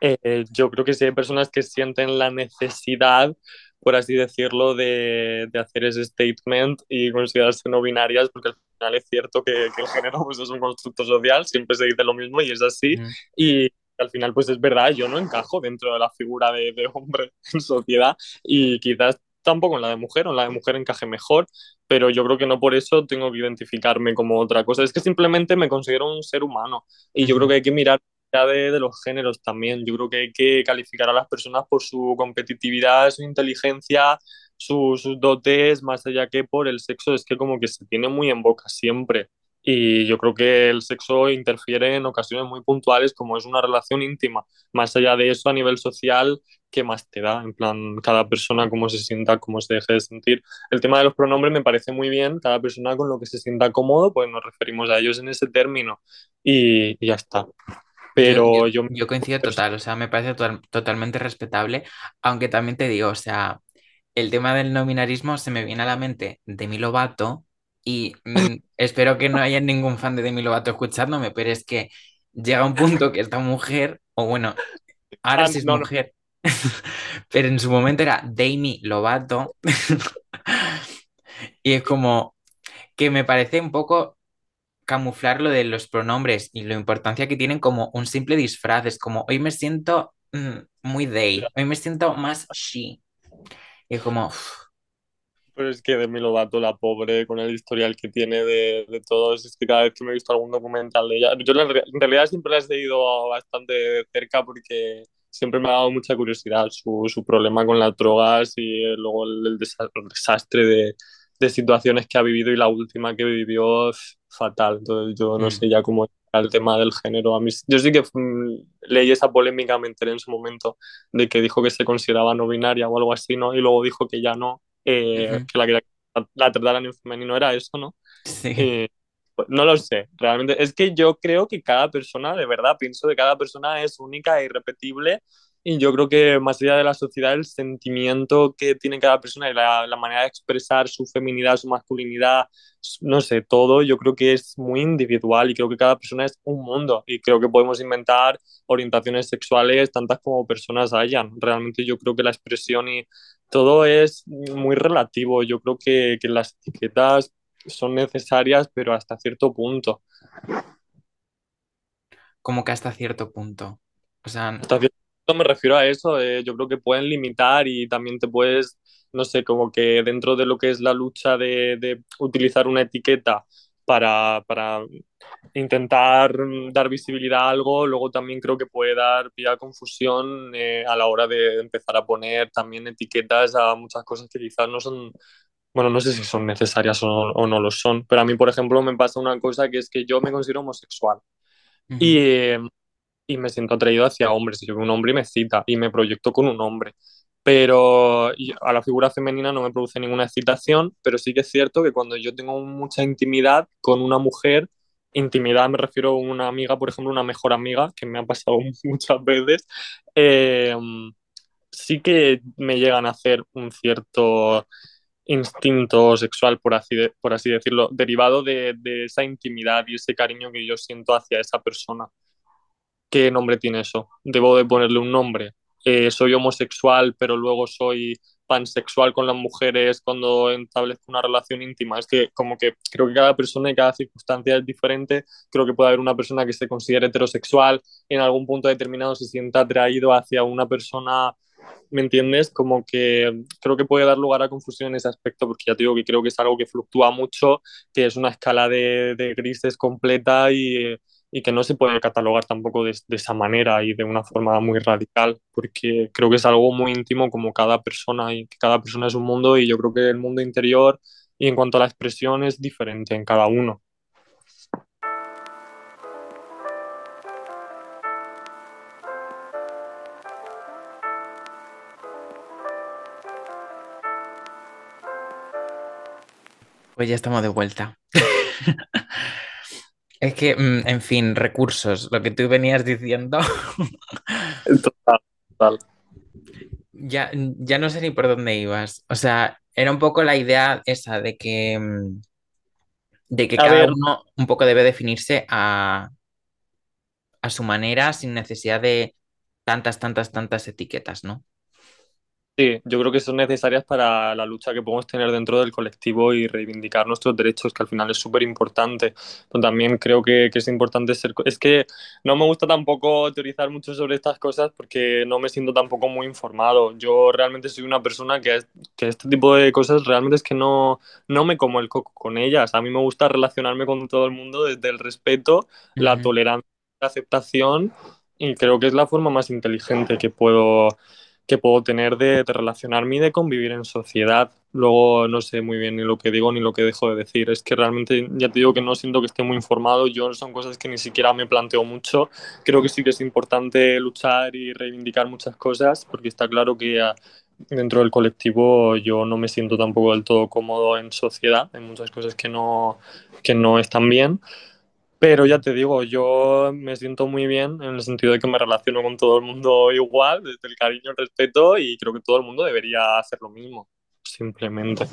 Eh, yo creo que sí hay personas que sienten la necesidad, por así decirlo, de, de hacer ese statement y considerarse no binarias, porque al final es cierto que, que el género pues, es un constructo social, siempre se dice lo mismo y es así. Ujú, Y al final, pues es verdad, yo no encajo dentro de la figura de, de hombre [laughs] en sociedad y quizás tampoco en la de mujer, o en la de mujer encaje mejor, pero yo creo que no por eso tengo que identificarme como otra cosa. Es que simplemente me considero un ser humano y yo creo que hay que mirar de, de los géneros también. Yo creo que hay que calificar a las personas por su competitividad, su inteligencia, su- sus dotes, más allá que por el sexo. Es que como que se tiene muy en boca siempre. Y yo creo que el sexo interfiere en ocasiones muy puntuales, como es una relación íntima. Más allá de eso, a nivel social, ¿qué más te da? En plan, cada persona cómo se sienta, cómo se deje de sentir. El tema de los pronombres me parece muy bien, cada persona con lo que se sienta cómodo, pues nos referimos a ellos en ese término y, y ya está Yo, yo, pero yo yo coincido total, o sea, me parece total- totalmente respetable, aunque también te digo, o sea, el tema del no binarismo se me viene a la mente Demi Lovato y [laughs] mm, espero que no haya ningún fan de Demi Lovato escuchándome, pero es que llega un punto que esta mujer, o bueno, ahora Ah, sí es no, no, mujer, [laughs] pero en su momento era Demi Lovato. [laughs] y es como que me parece un poco camuflar lo de los pronombres y la importancia que tienen como un simple disfraz. Es como, hoy me siento mm, muy they, hoy me siento más she. Y es como... Pero es que Demi Lovato, la pobre, con el historial que tiene de, de todos, es que cada vez que me he visto algún documental de ella, yo en realidad siempre la he seguido bastante de cerca porque siempre me ha dado mucha curiosidad su, su problema con las drogas y luego el, el desastre de, de, situaciones que ha vivido y la última que vivió fatal. Entonces yo no mm. sé ya cómo el tema del género. A mí, yo sí que mm, leí esa polémica, me enteré en su momento de que dijo que se consideraba no binaria o algo así, ¿no? Y luego dijo que ya no eh, que la que la trataran en femenino era eso, ¿no? Sí. Eh, no lo sé, realmente. Es que yo creo que cada persona, de verdad, pienso que cada persona es única e irrepetible y yo creo que más allá de la sociedad, el sentimiento que tiene cada persona y la, la, manera de expresar su feminidad, su masculinidad, no sé, todo, yo creo que es muy individual y creo que cada persona es un mundo y creo que podemos inventar orientaciones sexuales tantas como personas hayan. Realmente yo creo que la expresión y todo es muy relativo. Yo creo que, que las etiquetas son necesarias, pero hasta cierto punto. Como que hasta cierto punto. O sea, hasta cierto punto me refiero a eso. Eh, yo creo que pueden limitar y también te puedes, no sé, como que dentro de lo que es la lucha de, de utilizar una etiqueta para, para, intentar dar visibilidad a algo, luego también creo que puede dar pie a confusión eh, a la hora de empezar a poner también etiquetas a muchas cosas que quizás no son, bueno, no sé si son necesarias o no, o no lo son, pero a mí, por ejemplo, me pasa una cosa que es que yo me considero homosexual uh -huh. y, eh, y me siento atraído hacia hombres, yo un hombre y me cita y me proyecto con un hombre pero a la figura femenina no me produce ninguna excitación, pero sí que es cierto que cuando yo tengo mucha intimidad con una mujer, intimidad me refiero a una amiga, por ejemplo, una mejor amiga, que me ha pasado [laughs] muchas veces, eh, sí que me llegan a hacer un cierto instinto sexual, por así, de, por así decirlo, derivado de, de esa intimidad y ese cariño que yo siento hacia esa persona. ¿Qué nombre tiene eso? ¿Debo de ponerle un nombre? Eh, soy homosexual, pero luego soy pansexual con las mujeres cuando establezco una relación íntima. Es que como que creo que cada persona y cada circunstancia es diferente. Creo que puede haber una persona que se considere heterosexual y en algún punto determinado se sienta atraído hacia una persona, ¿me entiendes? Como que creo que puede dar lugar a confusión en ese aspecto porque ya te digo que creo que es algo que fluctúa mucho, que es una escala de, de grises completa y y que no se puede catalogar tampoco de, de, esa manera y de una forma muy radical, porque creo que es algo muy íntimo como cada persona y que cada persona es un mundo y yo creo que el mundo interior y en cuanto a la expresión es diferente en cada uno. Pues ya estamos de vuelta. [laughs] Es que, mm, en fin, recursos, lo que tú venías diciendo. [laughs] Total, total. Ya, ya no sé ni por dónde ibas. O sea, era un poco la idea esa de que, mm, de que cada ver. uno un poco debe definirse a, a su manera sin necesidad de tantas, tantas, tantas etiquetas, ¿no? Sí, yo creo que son necesarias para la lucha que podemos tener dentro del colectivo y reivindicar nuestros derechos, que al final es súper importante. Pero también creo que, que, es importante ser... Es que no me gusta tampoco teorizar mucho sobre estas cosas porque no me siento tampoco muy informado. Yo realmente soy una persona que, que este tipo de cosas realmente es que no, no me como el coco con ellas. A mí me gusta relacionarme con todo el mundo desde el respeto, uh -huh. la tolerancia, la aceptación y creo que es la forma más inteligente que puedo que puedo tener de, de, relacionarme y de convivir en sociedad. Luego no sé muy bien ni lo que digo ni lo que dejo de decir. Es que realmente ya te digo que no siento que esté muy informado. Yo son cosas que ni siquiera me planteo mucho. Creo que sí que es importante luchar y reivindicar muchas cosas porque está claro que a, dentro del colectivo yo no me siento tampoco del todo cómodo en sociedad. Hay muchas cosas que no, que no están bien. Pero ya te digo, yo me siento muy bien en el sentido de que me relaciono con todo el mundo igual, desde el cariño, el respeto, y creo que todo el mundo debería hacer lo mismo, simplemente.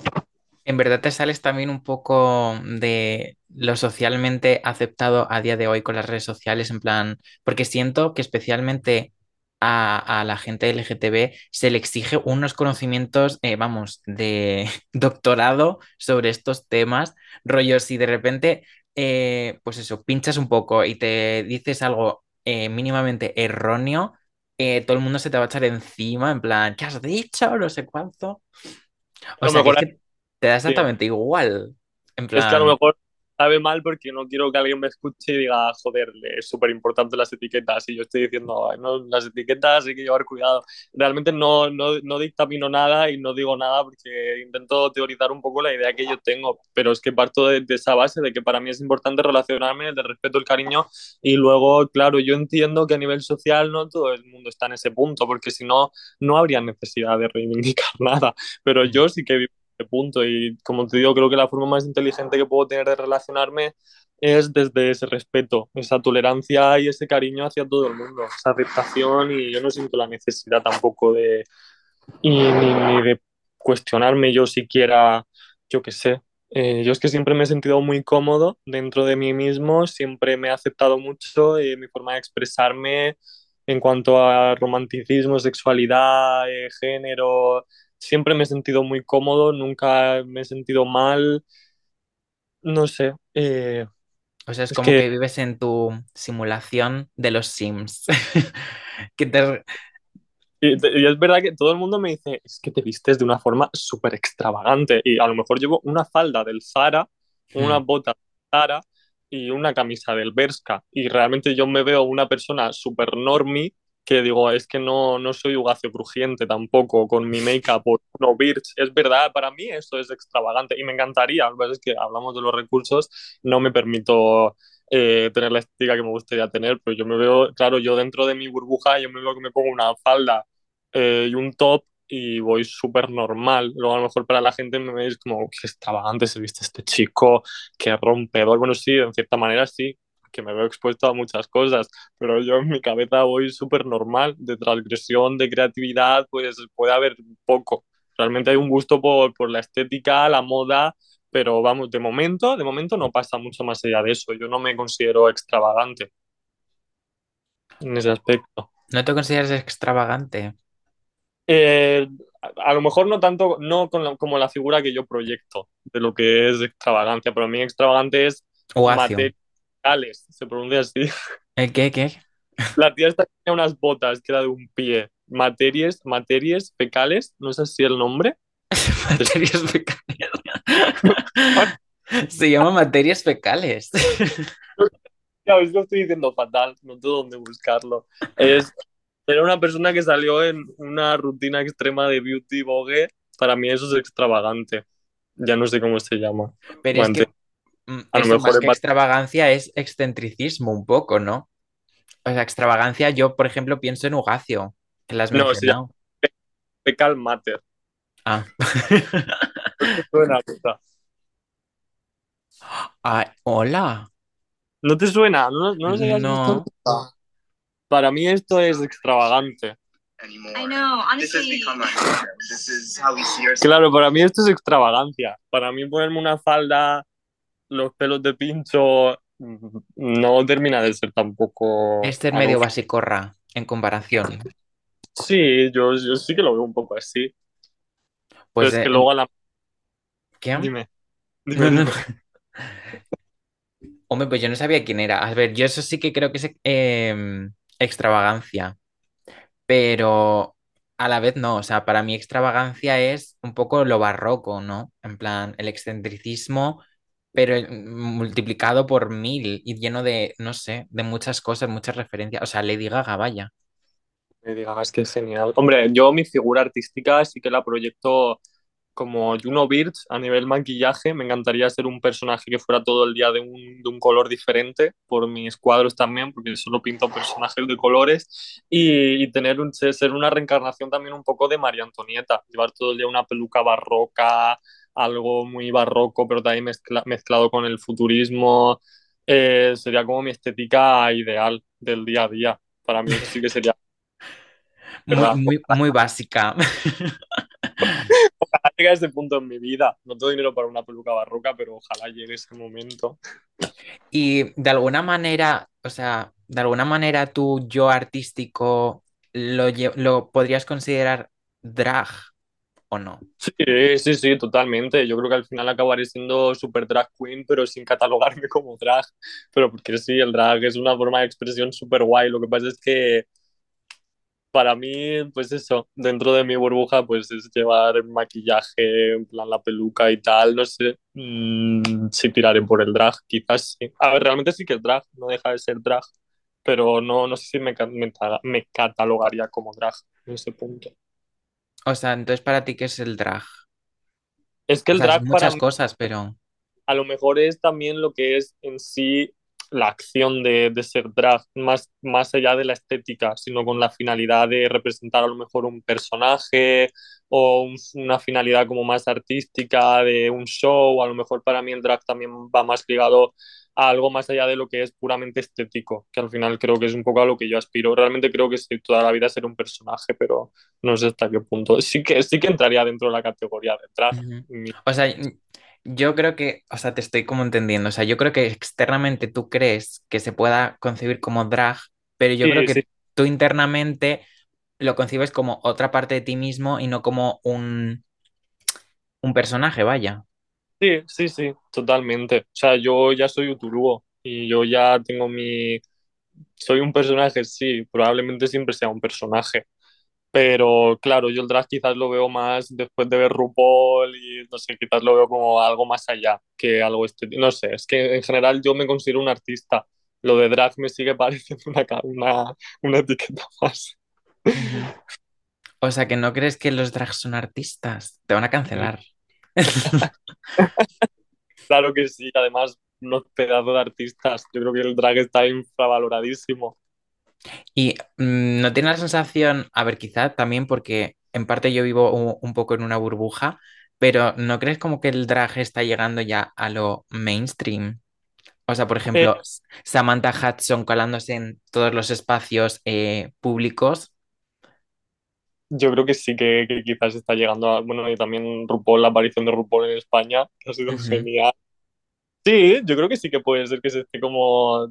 En verdad te sales también un poco de lo socialmente aceptado a día de hoy con las redes sociales, en plan, porque siento que especialmente a, a la gente LGTB se le exige unos conocimientos, eh, vamos, de [laughs] doctorado sobre estos temas, rollo, si de repente, eh, pues eso, pinchas un poco y te dices algo eh, mínimamente erróneo, eh, todo el mundo se te va a echar encima, en plan, ¿qué has dicho? No sé cuánto. O A lo sea, que es mejor que te da sí. exactamente igual. En Es que a lo plan, mejor sabe mal porque no quiero que alguien me escuche y diga, joder, es súper importante las etiquetas. Y yo estoy diciendo, "Ay, no, las etiquetas hay que llevar cuidado. Realmente no, no, no dictamino nada y no digo nada porque intento teorizar un poco la idea que yo tengo. Pero es que parto de, de esa base de que para mí es importante relacionarme, el respeto, el cariño. Y luego, claro, yo entiendo que a nivel social no todo el mundo está en ese punto, porque si no, no habría necesidad de reivindicar [laughs] nada. Pero yo sí que vivo punto y como te digo, creo que la forma más inteligente que puedo tener de relacionarme es desde ese respeto, esa tolerancia y ese cariño hacia todo el mundo, esa aceptación y yo no siento la necesidad tampoco de y ni, ni de cuestionarme yo siquiera, yo qué sé. Eh, yo es que siempre me he sentido muy cómodo dentro de mí mismo, siempre me he aceptado mucho eh, mi forma de expresarme en cuanto a romanticismo, sexualidad, eh, género, siempre me he sentido muy cómodo, nunca me he sentido mal, no sé. eh, o sea, es es como que que vives en tu simulación de los Sims. [laughs] Que te... Y, es verdad que todo el mundo me dice, es que te vistes de una forma súper extravagante. Y a lo mejor llevo una falda del Zara, una Hmm. bota del Zara y una camisa del Bershka. Y realmente yo me veo una persona súper normie que digo, es que no, no soy Ugacio Crujiente tampoco con mi make-up o no Birch. Es verdad, para mí esto es extravagante y me encantaría. Lo que es que hablamos de los recursos, no me permito eh, tener la estética que me gustaría tener, pero yo me veo, claro, yo dentro de mi burbuja, yo me veo que me pongo una falda eh, y un top y voy súper normal. Luego a lo mejor para la gente me veis como, qué extravagante se viste este chico, qué rompedor. Bueno, sí, en cierta manera sí, que me veo expuesto a muchas cosas, pero yo en mi cabeza voy súper normal. De transgresión, de creatividad, pues puede haber poco. Realmente hay un gusto por, por la estética, la moda, pero vamos, de momento, de momento no pasa mucho más allá de eso. Yo no me considero extravagante en ese aspecto. ¿No te consideras extravagante? Eh, a, a lo mejor no tanto, no con la- como la figura que yo proyecto de lo que es extravagancia, pero a mí extravagante es Oacio. Materiales, se pronuncia así. ¿El qué, qué? La tía esta tenía unas botas que era de un pie. Materias, materias fecales, no sé si el nombre. [laughs] Materias fecales. [laughs] Se llama materias fecales. Ya ves, lo estoy diciendo fatal, no sé dónde buscarlo. Es, era una persona que salió en una rutina extrema de beauty vogue. Para mí eso es extravagante. Ya no sé cómo se llama. Pero es Bueno, que a lo mejor más que extravagancia es excentricismo un poco, ¿no? O sea, extravagancia, yo, por ejemplo, pienso en Ugacio, que la has No, mencionado. fecal matter. Ah. [laughs] Suena, puta. Ay, hola. ¿No te suena? ¿No, no visto No. Para mí esto es extravagante. I know, honestly. Claro, para mí esto es extravagancia. Para mí ponerme una falda, los pelos de pincho, mm, no termina de ser tampoco... Este es medio basicorra en comparación. Sí, yo, yo sí que lo veo un poco así. Pues, Pero es que eh, luego a la... ¿qué? Dime. Dime, no, dime. no. Hombre, pues yo no sabía quién era. A ver, yo eso sí que creo que es eh, extravagancia, pero a la vez no. O sea, para mí extravagancia es un poco lo barroco, ¿no? En plan, el excentricismo, pero eh, multiplicado por mil y lleno de, no sé, de muchas cosas, muchas referencias. O sea, Lady Gaga, vaya. Me digas que es genial. Hombre, yo mi figura artística sí que la proyecto como Juno Birch a nivel maquillaje. Me encantaría ser un personaje que fuera todo el día de un, de un color diferente, por mis cuadros también, porque solo pinto personajes de colores. Y, y tener un, ser una reencarnación también un poco de María Antonieta. Llevar todo el día una peluca barroca, algo muy barroco, pero también mezcla- mezclado con el futurismo. Eh, sería como mi estética ideal del día a día. Para mí eso sí que sería [laughs] Muy, muy, muy básica. [laughs] Ojalá llegue a ese punto en mi vida. No tengo dinero para una peluca barroca, pero ojalá llegue ese momento. Y de alguna manera, o sea, de alguna manera tu yo artístico ¿lo, lo podrías considerar drag o no? Sí, sí, sí, totalmente. Yo creo que al final acabaré siendo super drag queen, pero sin catalogarme como drag. Pero porque sí, el drag es una forma de expresión súper guay. Lo que pasa es que para mí, pues eso, dentro de mi burbuja, pues es llevar maquillaje, en plan la peluca y tal, no sé, mm, si tiraré por el drag, quizás sí. A ver, realmente sí que es drag, no deja de ser drag, pero no, no sé si me, me, ta- me catalogaría como drag en ese punto. O sea, entonces para ti, ¿qué es el drag? Es que O el sea, drag para muchas cosas, pero... a lo mejor es también lo que es en sí la acción de, de ser drag, más, más allá de la estética, sino con la finalidad de representar a lo mejor un personaje o un- una finalidad como más artística de un show. A lo mejor para mí el drag también va más ligado a algo más allá de lo que es puramente estético, que al final creo que es un poco a lo que yo aspiro. Realmente creo que sí, toda la vida ser un personaje, pero no sé hasta qué punto. Sí que, sí que entraría dentro de la categoría de drag. Ujú. O sea, yo creo que, o sea, te estoy como entendiendo. O sea, yo creo que externamente tú crees que se pueda concebir como drag, pero yo creo sí, que tú internamente lo concibes como otra parte de ti mismo y no como un, un personaje, vaya. Sí, sí, sí, totalmente. O sea, yo ya soy Uturuo y yo ya tengo mi... Soy un personaje, sí, probablemente siempre sea un personaje, pero claro, yo el drag quizás lo veo más después de ver RuPaul y no sé, quizás lo veo como algo más allá que algo estético. No sé, es que en general yo me considero un artista. Lo de drag me sigue [laughs] pareciendo una, una, una etiqueta más. O sea, que no crees que los drags son artistas. Te van a cancelar. [laughs] Claro que sí, además, unos pedazos de artistas. Yo creo que el drag está infravaloradísimo. Y mm, no tiene la sensación, a ver, quizá también porque en parte yo vivo un poco en una burbuja, pero ¿no crees como que el drag está llegando ya a lo mainstream? O sea, por Eh, ejemplo, S- Samantha Hudson colándose en todos los espacios eh, públicos. Yo creo que sí que, que quizás está llegando a, bueno, y también RuPaul, la aparición de RuPaul en España, que [laughs] ha sido genial. Sí, yo creo que sí que puede ser que se esté como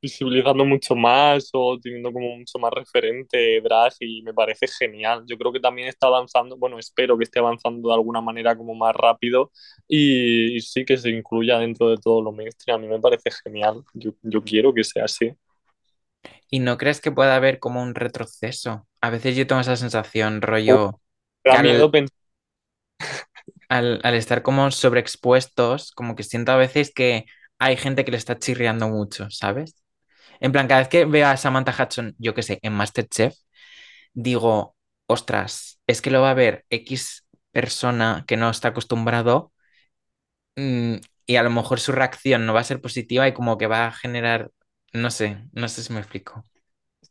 visibilizando mucho más o teniendo como mucho más referente drag y me parece genial. Yo creo que también está avanzando, bueno, espero que esté avanzando de alguna manera como más rápido y, y sí que se incluya dentro de todo lo mainstream. A mí me parece genial. Yo, yo quiero que sea así. ¿Y no crees que pueda haber como un retroceso? A veces yo tengo esa sensación, rollo, me que da miedo al, pensar [laughs] al, al estar como sobreexpuestos, como que siento a veces que hay gente que le está chirriando mucho, ¿sabes? En plan, cada vez que veo a Samantha Hudson, yo qué sé, en MasterChef, digo, ostras, es que lo va a ver X persona que no está acostumbrado mm, y a lo mejor su reacción no va a ser positiva y como que va a generar, no sé, no sé si me explico.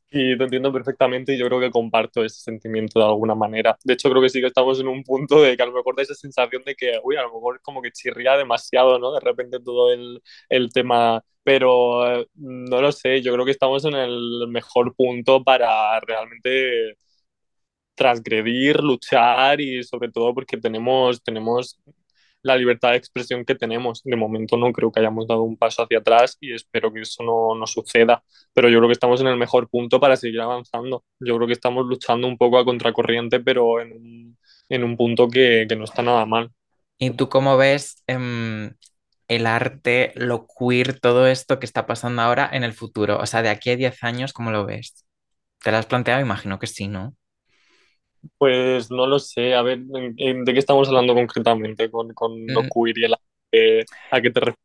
Y te entiendo perfectamente y yo creo que comparto ese sentimiento de alguna manera. De hecho, creo que sí que estamos en un punto de que a lo mejor da esa sensación de que, uy, a lo mejor como que chirría demasiado, ¿no? De repente todo el, el tema, pero eh, no lo sé, yo creo que estamos en el mejor punto para realmente transgredir, luchar y sobre todo porque tenemos, tenemos la libertad de expresión que tenemos. De momento no creo que hayamos dado un paso hacia atrás y espero que eso no, no suceda, pero yo creo que estamos en el mejor punto para seguir avanzando. Yo creo que estamos luchando un poco a contracorriente, pero en un, en un punto que, que no está nada mal. ¿Y tú cómo ves em, el arte, lo queer, todo esto que está pasando ahora en el futuro? O sea, de aquí a 10 años, ¿cómo lo ves? ¿Te lo has planteado? Imagino que sí, ¿no? Pues no lo sé, a ver, ¿en- en- ¿de qué estamos hablando concretamente con, con lo Mm, queer y el arte? ¿A qué te refieres?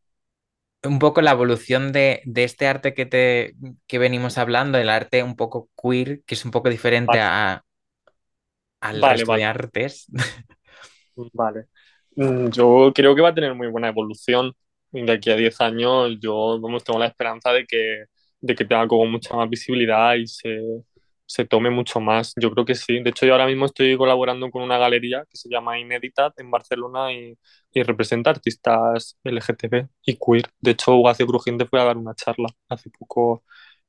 un poco la evolución de, de este arte que, te, que venimos hablando, el arte un poco queer, que es un poco diferente Vale, a, al vale, resto de vale. artes. Vale. Mm, Yo creo que va a tener muy buena evolución. De aquí a 10 años, yo vamos, tengo la esperanza de que, de que tenga como mucha más visibilidad y se, se tome mucho más. Yo creo que sí. De hecho, yo ahora mismo estoy colaborando con una galería que se llama Ineditat en Barcelona y, y representa artistas LGTB y queer. De hecho, Ugacio Crujiente fue a dar una charla hace poco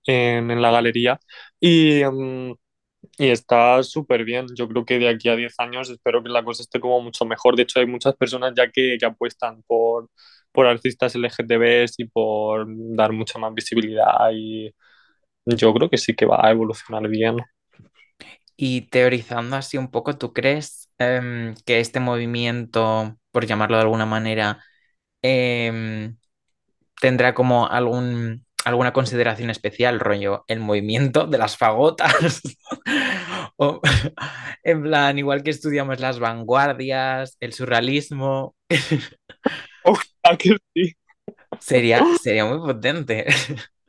en, en la galería. Y, mm, y está súper bien. Yo creo que de aquí a 10 años espero que la cosa esté como mucho mejor. De hecho, hay muchas personas ya que, que apuestan por, por artistas LGTBs y por dar mucha más visibilidad y yo creo que sí que va a evolucionar bien. Y teorizando así un poco, ¿tú crees em, que este movimiento, por llamarlo de alguna manera, em, tendrá como algún, alguna consideración especial, rollo, el movimiento de las fagotas? [laughs] O, en plan, igual que estudiamos las vanguardias, el surrealismo, [laughs] Ojalá que sí. sería, sería muy potente. [laughs]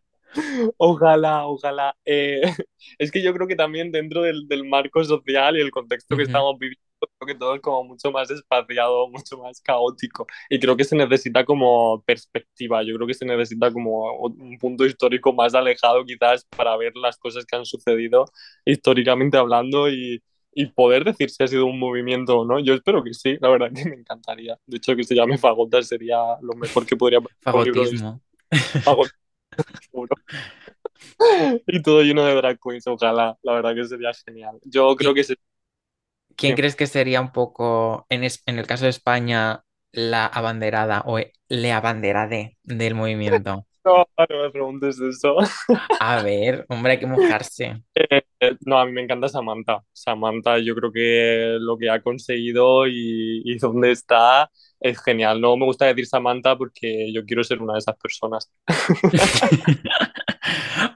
Ojalá, ojalá. Eh, [laughs] es que yo creo que también dentro del, del marco social y el contexto que estamos viviendo, creo que todo es como mucho más espaciado, [laughs] mucho más caótico. Y creo que se necesita como perspectiva, yo creo que se necesita como un punto histórico más alejado quizás para ver las cosas que han sucedido históricamente hablando y, y poder decir si ha sido un movimiento o no. Yo espero que sí, la verdad que me encantaría. De hecho, que se llame Fagotas sería lo mejor que podría de Fagotismo. Y todo lleno de drag queens, ojalá. La verdad que sería genial. Yo creo ¿Qui- que se... ¿Quién crees que sería un poco, en, es- en el caso de España, la abanderada o e- le abanderade del movimiento? No, no me preguntes eso. A ver, hombre, hay que mojarse. Eh, no, a mí me encanta Samantha. Samantha, yo creo que lo que ha conseguido y, y dónde está es genial. No me gusta decir Samantha porque yo quiero ser una de esas personas. [laughs]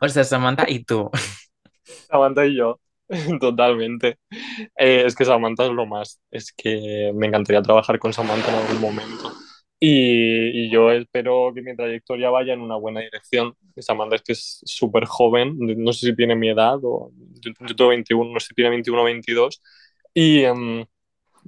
O sea, Samantha y tú. Samantha y yo, [laughs] totalmente. Eh, es que Samantha es lo más. Es que me encantaría trabajar con Samantha en algún momento. Y, y yo espero que mi trayectoria vaya en una buena dirección. Samantha es que es súper joven, no sé si tiene mi edad, o yo, yo tengo 21, no sé si tiene 21 o 22. Y, em,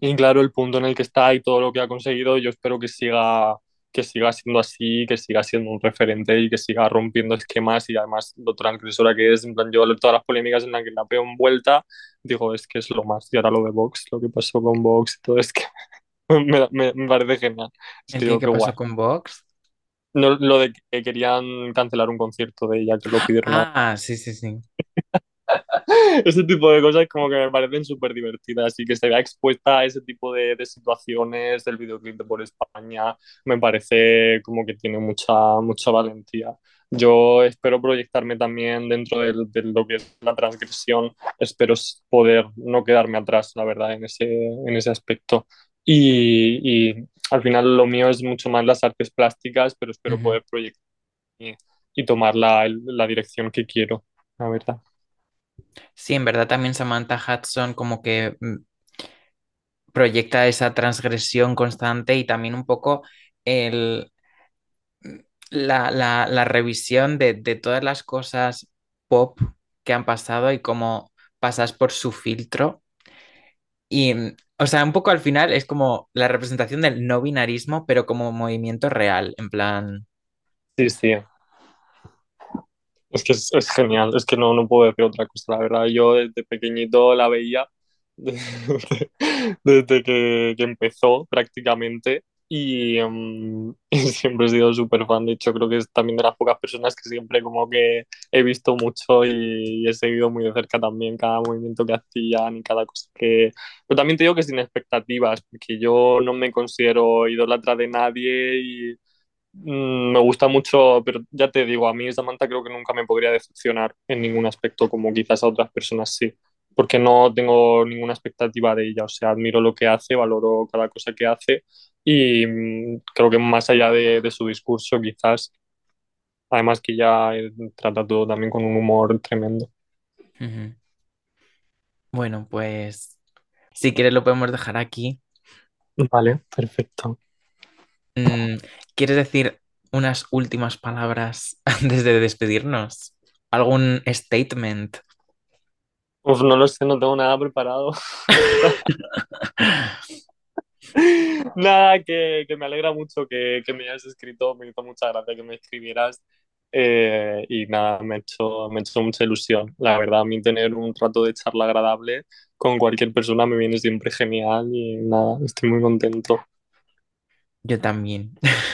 y claro, el punto en el que está y todo lo que ha conseguido, yo espero que siga, que siga siendo así, que siga siendo un referente y que siga rompiendo esquemas y además lo transgresora que es, en plan, yo todas las polémicas en las que la veo envuelta, digo, es que es lo más. Y ahora lo de Vox, lo que pasó con Vox y todo, es que [laughs] me, me, me parece genial. Es ¿El que qué, digo, qué qué pasó guay. con Vox? No, lo de que querían cancelar un concierto de ella, que lo pidieron a... Ah, sí, sí, sí. [laughs] Ese tipo de cosas como que me parecen súper divertidas y que se vea expuesta a ese tipo de, de situaciones del videoclip de Por España, me parece como que tiene mucha, mucha valentía. Yo espero proyectarme también dentro del- de, lo que es la transgresión, espero poder no quedarme atrás, la verdad, en ese, en ese aspecto. Y, y al final lo mío es mucho más las artes plásticas, pero espero poder proyectar y, y tomar la, la dirección que quiero, la verdad. Sí, en verdad también Samantha Hudson como que mm, proyecta esa transgresión constante y también un poco el, la, la- la revisión de, de todas las cosas pop que han pasado y cómo pasas por su filtro. Y, mm, o sea, un poco al final es como la representación del no binarismo, pero como movimiento real, en plan... Sí, sí. Es que es, genial, es que no, no puedo decir otra cosa, la verdad. Yo desde pequeñito la veía, [laughs] desde, desde que, que empezó prácticamente, y, em, [laughs] y siempre he sido súper fan. De hecho, creo que es también de las pocas personas que siempre como que he visto mucho y, y he seguido muy de cerca también cada movimiento que hacían y cada cosa que... Pero también te digo que sin expectativas, porque yo no me considero idólatra de nadie y Mm, Me gusta mucho, pero ya te digo, a mí Samantha creo que nunca me podría decepcionar en ningún aspecto, como quizás a otras personas sí, porque no tengo ninguna expectativa de ella, o sea, admiro lo que hace, valoro cada cosa que hace y mm, creo que más allá de, de su discurso, quizás, además que ya eh, trata todo también con un humor tremendo. Bueno, pues si quieres lo podemos dejar aquí. Vale, perfecto. Mm, ¿quieres decir unas últimas palabras [laughs] antes de despedirnos? ¿Algún statement? Uf, no lo sé, no tengo nada preparado. [laughs] Nada, que, que me alegra mucho que, que me hayas escrito, me hizo mucha gracia que me escribieras eh, y nada, me ha hecho, me ha hecho mucha ilusión. La verdad, a mí tener un rato de charla agradable con cualquier persona me viene siempre genial y nada, estoy muy contento. Yo también. [laughs]